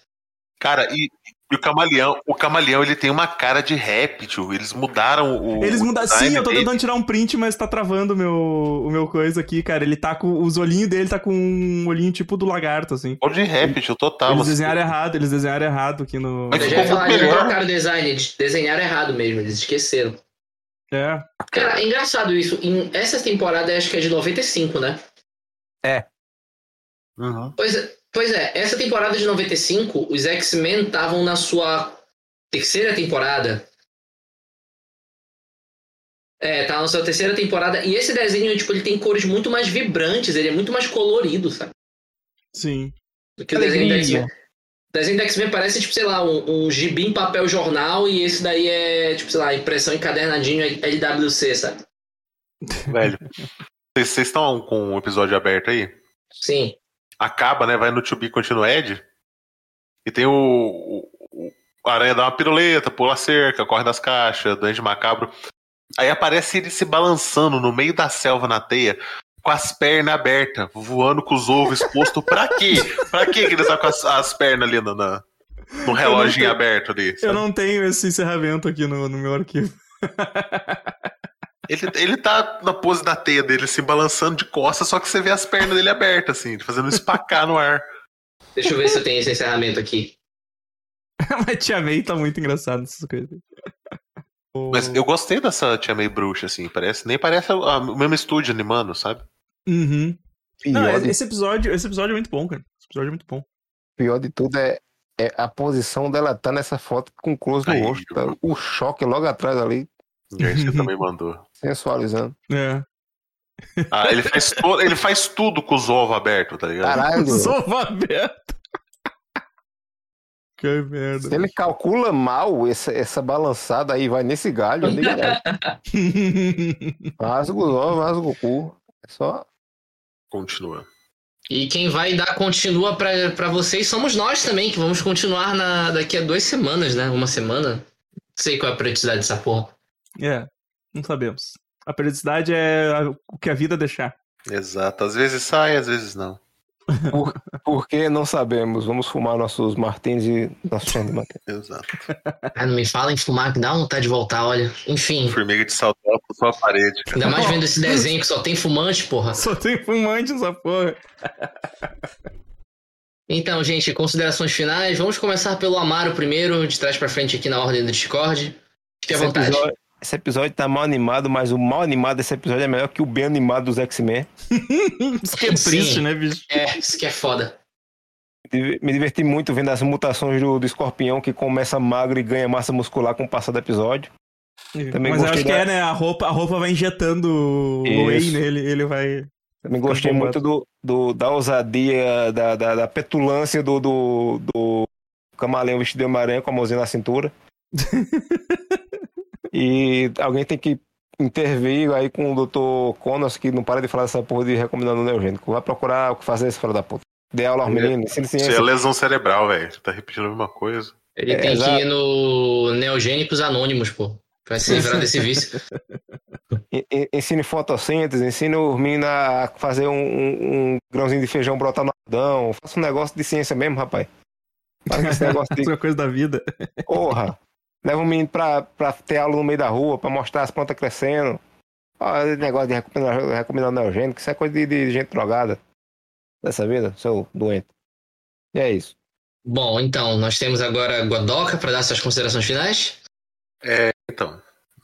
Cara, e, e o camaleão, o camaleão ele tem uma cara de réptil. Eles mudaram o. Eles mudaram. Sim, eu tô dele. tentando tirar um print, mas tá travando o meu, o meu coisa aqui, cara. Ele tá com. Os olhinhos dele tá com um olhinho tipo do lagarto, assim. Olha de réptil total. Eles assim. desenharam errado, eles desenharam errado aqui no. Mas ficou muito eles melhor. trocaram o design, eles desenharam errado mesmo, eles esqueceram. É. Cara, é engraçado isso. Em essa temporada acho que é de 95, né? Uhum. Pois é, pois é, essa temporada de 95, os X-Men estavam na sua terceira temporada. É, tava na sua terceira temporada. E esse desenho, tipo, ele tem cores muito mais vibrantes, ele é muito mais colorido, sabe? Sim. Do que o desenho Alegria. X-Men. O desenho do X-Men parece, tipo, sei lá, um, um gibi em papel jornal e esse daí é, tipo, sei lá, impressão encadernadinho LWC, sabe? Velho. Vocês vocês estão com o episódio aberto aí? Sim. Acaba, né? Vai no To Be Continued. E tem o. o, o Aranha dá uma piruleta, pula a cerca, corre das caixas, Duende Macabro. Aí aparece ele se balançando no meio da selva na teia, com as pernas abertas, voando com os ovos expostos. Pra quê? Pra quê que ele tá com as, as pernas ali no, na- no reloginho tenho- aberto ali? Eu sabe? não tenho esse encerramento aqui no, no meu arquivo. Ele, ele tá na pose da teia dele, se balançando de costas, só que você vê as pernas dele abertas, assim, fazendo espacar no ar. Deixa eu ver se eu tenho esse encerramento aqui. Mas Tia May tá muito engraçado nessas coisas. Mas eu gostei dessa Tia May bruxa, assim, parece, nem parece a- o mesmo estúdio animando, sabe? Uhum. Não, esse episódio, esse episódio é muito bom, cara. Esse episódio é muito bom. pior de tudo é, é a posição dela tá nessa foto com close no rosto. tá? O choque logo atrás ali, Garcia também mandou. sensualizando. É. Ah, ele faz, to- ele faz tudo com os ovos abertos, tá ligado? Caralho. Sova aberto. que merda. Se ele calcula mal essa, essa balançada aí, vai nesse galho ali, cara. Rasga os ovos, rasga o cu. É só. Continua. E quem vai dar continua pra, pra vocês somos nós também, que vamos continuar na, daqui a duas semanas, né? Uma semana. Não sei qual é a periodicidade dessa porra. É, não sabemos. A periodicidade é o que a vida deixar. Exato. Às vezes sai, às vezes não. Porque não sabemos. Vamos fumar nossos martins e nosso chão de martins. Exato. Ah, não me fala em fumar, que dá vontade de voltar, olha. Enfim. Formiga de salto alto só a parede. Ainda mais vendo esse desenho que só tem fumante, porra. Só tem fumante essa porra. Então, gente, considerações finais. Vamos começar pelo Amaro primeiro, de trás pra frente aqui na ordem do Discord. Fique à vontade. episódio, esse episódio tá mal animado, mas o mal animado desse episódio é melhor que o bem animado dos X-Men. Isso que é Sim. triste, né, bicho? É, isso que é foda. Me diverti muito vendo as mutações do, do escorpião que começa magro e ganha massa muscular com o passar do episódio. Também Mas eu acho que da- é, né? A roupa, a roupa vai injetando Isso. whey nele, ele vai. Também gostei muito do, do- da ousadia, da, da, da petulância do, do, do camaleão vestido de Homem-Aranha com a mãozinha na cintura. e alguém tem que intervir aí com o Dr. Connors, que não para de falar dessa porra de recomendando o neogênico. Vai procurar o que fazer esse filho da puta. Dê aula aos meninos, ensina Isso é ciência. lesão cerebral, velho. Tá repetindo a mesma coisa. Ele É, tem exato. que ir no Neogênicos Anônimos, pô. Pra se livrar desse vício. En- en- Ensine fotossíntese, ensine os meninos a fazer um, um- um grãozinho de feijão brotar no Adão. Faça um negócio de ciência mesmo, rapaz. Com esse negócio de Isso é uma coisa da vida. Porra! Leva um menino pra, pra ter aula no meio da rua, pra mostrar as plantas crescendo. Esse negócio de recomendar, recomendar neogênico, isso é coisa de, de gente drogada. Dessa vida, seu doente. E é isso. Bom, então, nós temos agora Godoka pra dar suas considerações finais. Então,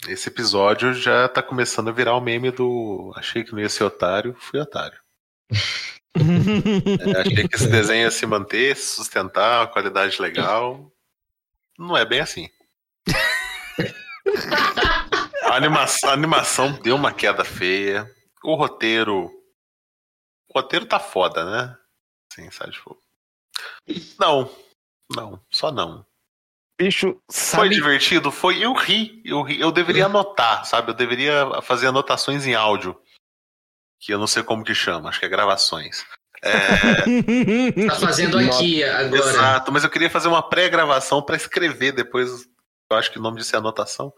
esse episódio já tá começando a virar o meme do achei que não ia ser otário, fui otário. É, achei que esse desenho ia se manter, se sustentar, uma qualidade legal. Não é bem assim. A animação, a animação deu uma queda feia. O roteiro. O roteiro tá foda, né? Sim, sabe? Tipo... Não. Não, só não. Bicho, Foi sabe. divertido? Foi. Eu ri. Eu ri. Eu deveria anotar, sabe? Eu deveria fazer anotações em áudio. Que eu não sei como que chama, acho que é gravações. É, Tá fazendo aqui agora. exato, mas eu queria fazer uma pré-gravação pra escrever depois. Eu acho que o nome disso é anotação.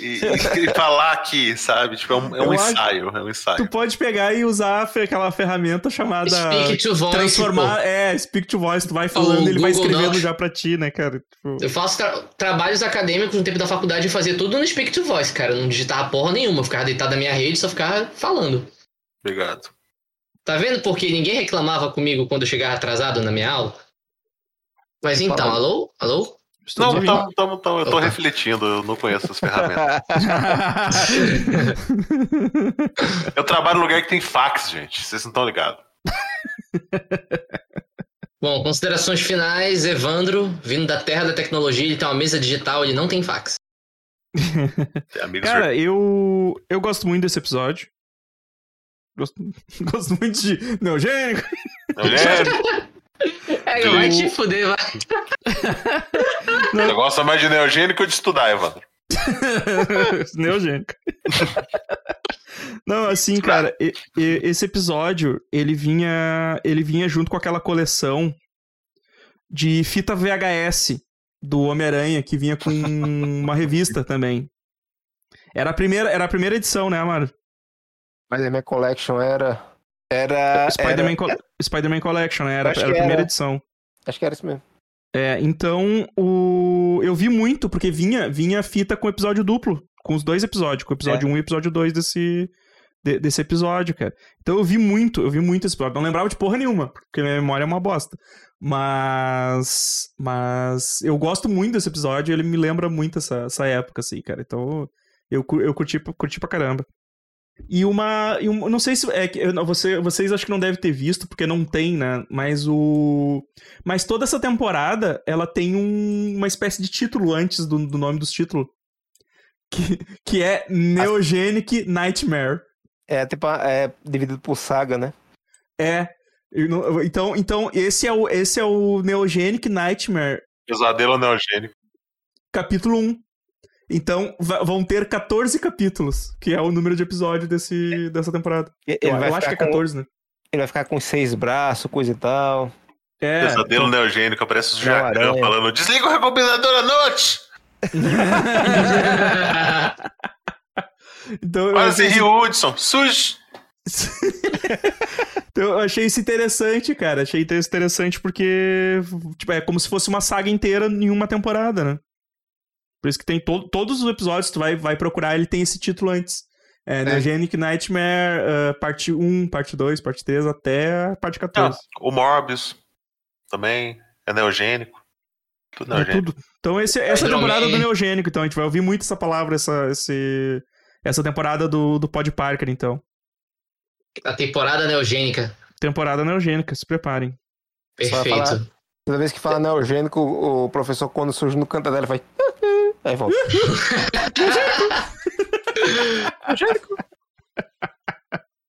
E, e falar aqui, sabe? Tipo, é um, é um ensaio. É um ensaio. tu pode pegar e usar aquela ferramenta chamada. Speak to voice. transformar. É, speak to voice. Tu vai falando O e ele vai escrevendo Docs. já pra ti, né, cara? Tipo, pô. Eu faço tra- trabalhos acadêmicos no tempo da faculdade e fazia tudo no Speak to Voice, cara. Eu não digitava porra nenhuma. Eu ficava deitado na minha rede e só ficava falando. Obrigado. Tá vendo porque ninguém reclamava comigo quando eu chegava atrasado na minha aula? Mas então, alô? Alô? Estamos Não, ouvindo. tamo, tamo, tamo, eu tô Opa. refletindo, eu não conheço as ferramentas. Eu trabalho num lugar que tem fax, gente. Vocês não estão ligados. Bom, considerações finais. Evandro, vindo da terra da tecnologia, ele tem uma mesa digital, ele não tem fax. Amigos Cara, eu, eu gosto muito desse episódio. Gosto, gosto muito de Neogênico. Neogênico. É, vai te fuder, vai. Você gosta mais de neogênico ou de estudar, Evandro? Neogênico. Não, assim, cara, e- e- esse episódio, ele vinha, ele vinha junto com aquela coleção de fita VHS do Homem-Aranha, que vinha com uma revista também. Era a primeira, era a primeira edição, né, Amaro? Mas a minha collection era. Era. Spider-Man era- Spider-Man Collection, né? Era, era a primeira era. edição. Acho que era isso mesmo. É, então o eu vi muito porque vinha vinha fita com episódio duplo, com os dois episódios, com o episódio 1 um e o episódio 2 desse de- desse episódio, cara. Então eu vi muito, eu vi muito esse episódio. Não lembrava de porra nenhuma, porque minha memória é uma bosta. Mas mas eu gosto muito desse episódio, ele me lembra muito essa, essa época assim, cara. Então eu eu curti, curti pra caramba. E uma, e um- não sei se é você, vocês acho que não devem ter visto porque não tem, né? Mas o mas toda essa temporada, ela tem um- uma espécie de título antes do, do nome dos títulos. Que, que é Neogenic Nightmare. É, tipo, é dividido por saga, né? É. Então, então esse, é o, esse é o Neogenic Nightmare, Pesadelo neogênico. capítulo 1. Então, vão ter 14 capítulos, que é o número de episódio desse, dessa temporada. Ele Eu, eu acho que é ficar com- 14, né? Ele vai ficar com seis braços, coisa e tal. É. Pesadelo neogênico. Aparece o Jacan falando: desliga o recombinador à noite! então, eu Quase achei, Rio Hudson, sujo! então, eu achei isso interessante, cara. Achei isso interessante porque tipo, é como se fosse uma saga inteira em uma temporada, né? Por isso que tem to todos os episódios, tu vai, vai procurar, ele tem esse título antes. É, Neogenic Nightmare, uh, parte 1, parte 2, parte 3, até a parte 14. Ah, o Morbius também é neogênico. Tudo É neogênico. tudo. Então esse, essa é a Hydro temporada do Neogênico, então a gente vai ouvir muito essa palavra, essa, esse, essa temporada do, do Pod Parker, então. A temporada neogênica. Temporada Neogênica, se preparem. Perfeito. falar- Toda vez que fala neogênico, o o professor, quando surge no canto dela, vai. Aí volta.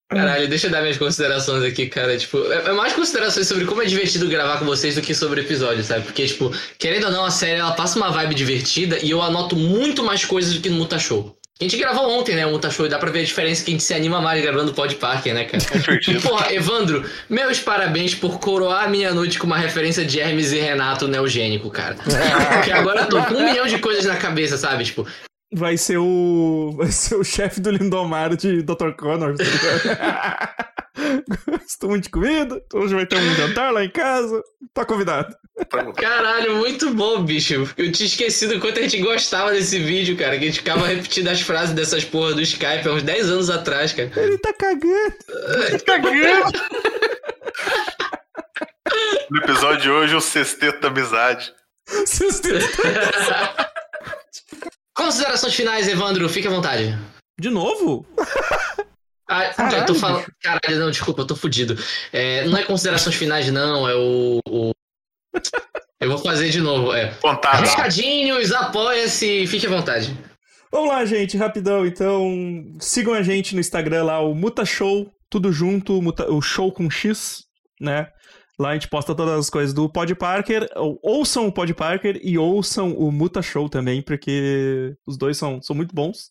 Caralho, deixa eu dar minhas considerações aqui, cara. Tipo, é é mais considerações sobre como é divertido gravar com vocês do que sobre episódio, sabe? Porque, tipo, querendo ou não, a série ela passa uma vibe divertida e eu anoto muito mais coisas do que no Muta Show. A gente gravou ontem, né, o Muta Show, e dá pra ver a diferença que a gente se anima mais gravando o Pod Parker, né, cara? É. Porra, Evandro, meus parabéns por coroar a minha noite com uma referência de Hermes e Renato neogênico, cara. Porque agora eu tô com um milhão de coisas na cabeça, sabe? Tipo, Vai ser o. Vai ser o chefe do Lindomar de Dr. Connor. tá Gosto muito de comida. Hoje vai ter um jantar lá em casa. Tá convidado. Caralho, muito bom, bicho. Eu tinha esquecido o quanto a gente gostava desse vídeo, cara. Que a gente ficava repetindo as frases dessas porra do Skype há uns 10 anos atrás, cara. Ele tá cagando. No episódio de hoje, o sexteto da amizade. Vocês têm- Considerações finais, Evandro, fique à vontade. De novo? Ah, eu tô Caralho, falando. Caralho, não, desculpa, eu tô fudido. É, não é considerações finais, não, é o. o- Eu vou fazer de novo. É. Recadinhos, apoia-se, fique à vontade. Vamos lá, gente, rapidão. Então, sigam a gente no Instagram lá, o Muta Show, tudo junto, Muta- o show com X, né? Lá a gente posta todas as coisas do Pod Parker. ou- Ouçam o Pod Parker e ouçam o Muta Show também, porque os dois são, são muito bons.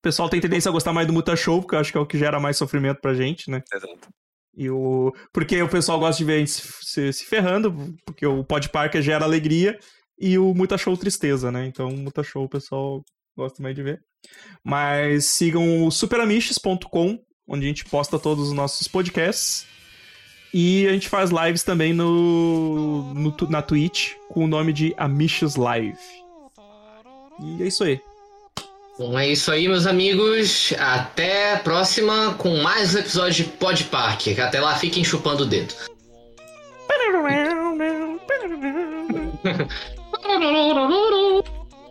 O pessoal tem tendência a gostar mais do Muta Show, porque eu acho que é o que gera mais sofrimento pra gente, né? Exato. E o... Porque o pessoal gosta de ver a gente se, se, ferrando, porque o Pod Parker gera alegria e o Muta Show tristeza, né? Então o Muta Show o pessoal gosta mais de ver. Mas sigam o superamiches.com, onde a gente posta todos os nossos podcasts. E a gente faz lives também no, no na Twitch com o nome de Amiches Live. E é isso aí. Bom, é isso aí, meus amigos. Até a próxima com mais um episódio de Pod Park. Até lá, fiquem chupando o dedo.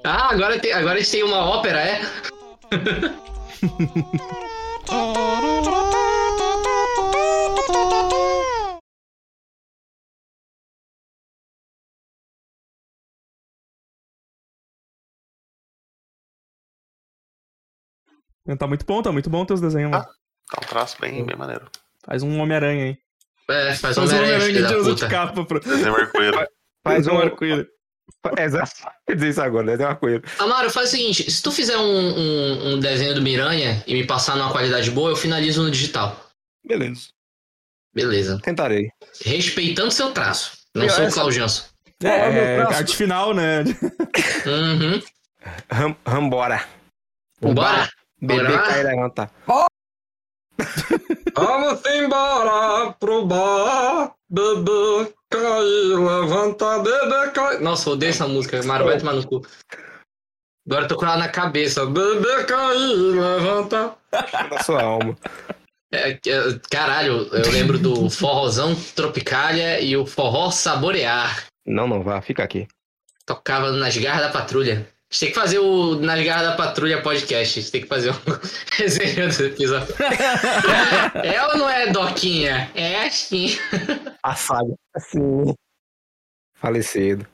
Ah, agora, tem, agora tem uma ópera, é? Tá muito bom, tá muito bom teus desenhos, mano. Tá um traço bem, bem maneiro. Faz um Homem-Aranha aí. É, faz Faz um Homem-Aranha, de usa de capa. Pra... Desenho arco-íris. Faz um arco-íris. Exato. Quer dizer isso agora, né? Tem uma coisa. Amaro, faz o seguinte: se tu fizer um, um, um desenho do Miranha e me passar numa qualidade boa, eu finalizo no digital. Beleza. Beleza. Tentarei. Respeitando seu traço. Não Eu- sou o essa- Claudianço. É, meu braço. arte final, né? Uhum. Ram, rambora. Vambora. Bebê cai levanta. Vamos embora pro bar. Bebê cair, levanta, bebê cair. Nossa, odeio essa música. Maro, vai tomar no cu. Agora eu tô com ela na cabeça. Bebê cair, levanta. Na sua alma. É, é, caralho, eu lembro do forrozão Tropicália e o forró Saborear. Não, não, vá, fica aqui. Tocava nas garras da patrulha. A gente tem que fazer o Nas Garras da Patrulha podcast. A gente tem que fazer um resenha desse episódio. é ou não é, Doquinha? É assim. A saga. Assim. Falecido.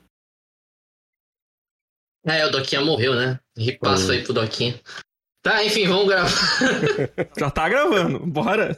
É, o Doquinha morreu, né? Ripasso Hum. aí pro Doquinha. Tá, enfim, vamos gravar. Já tá gravando. Bora.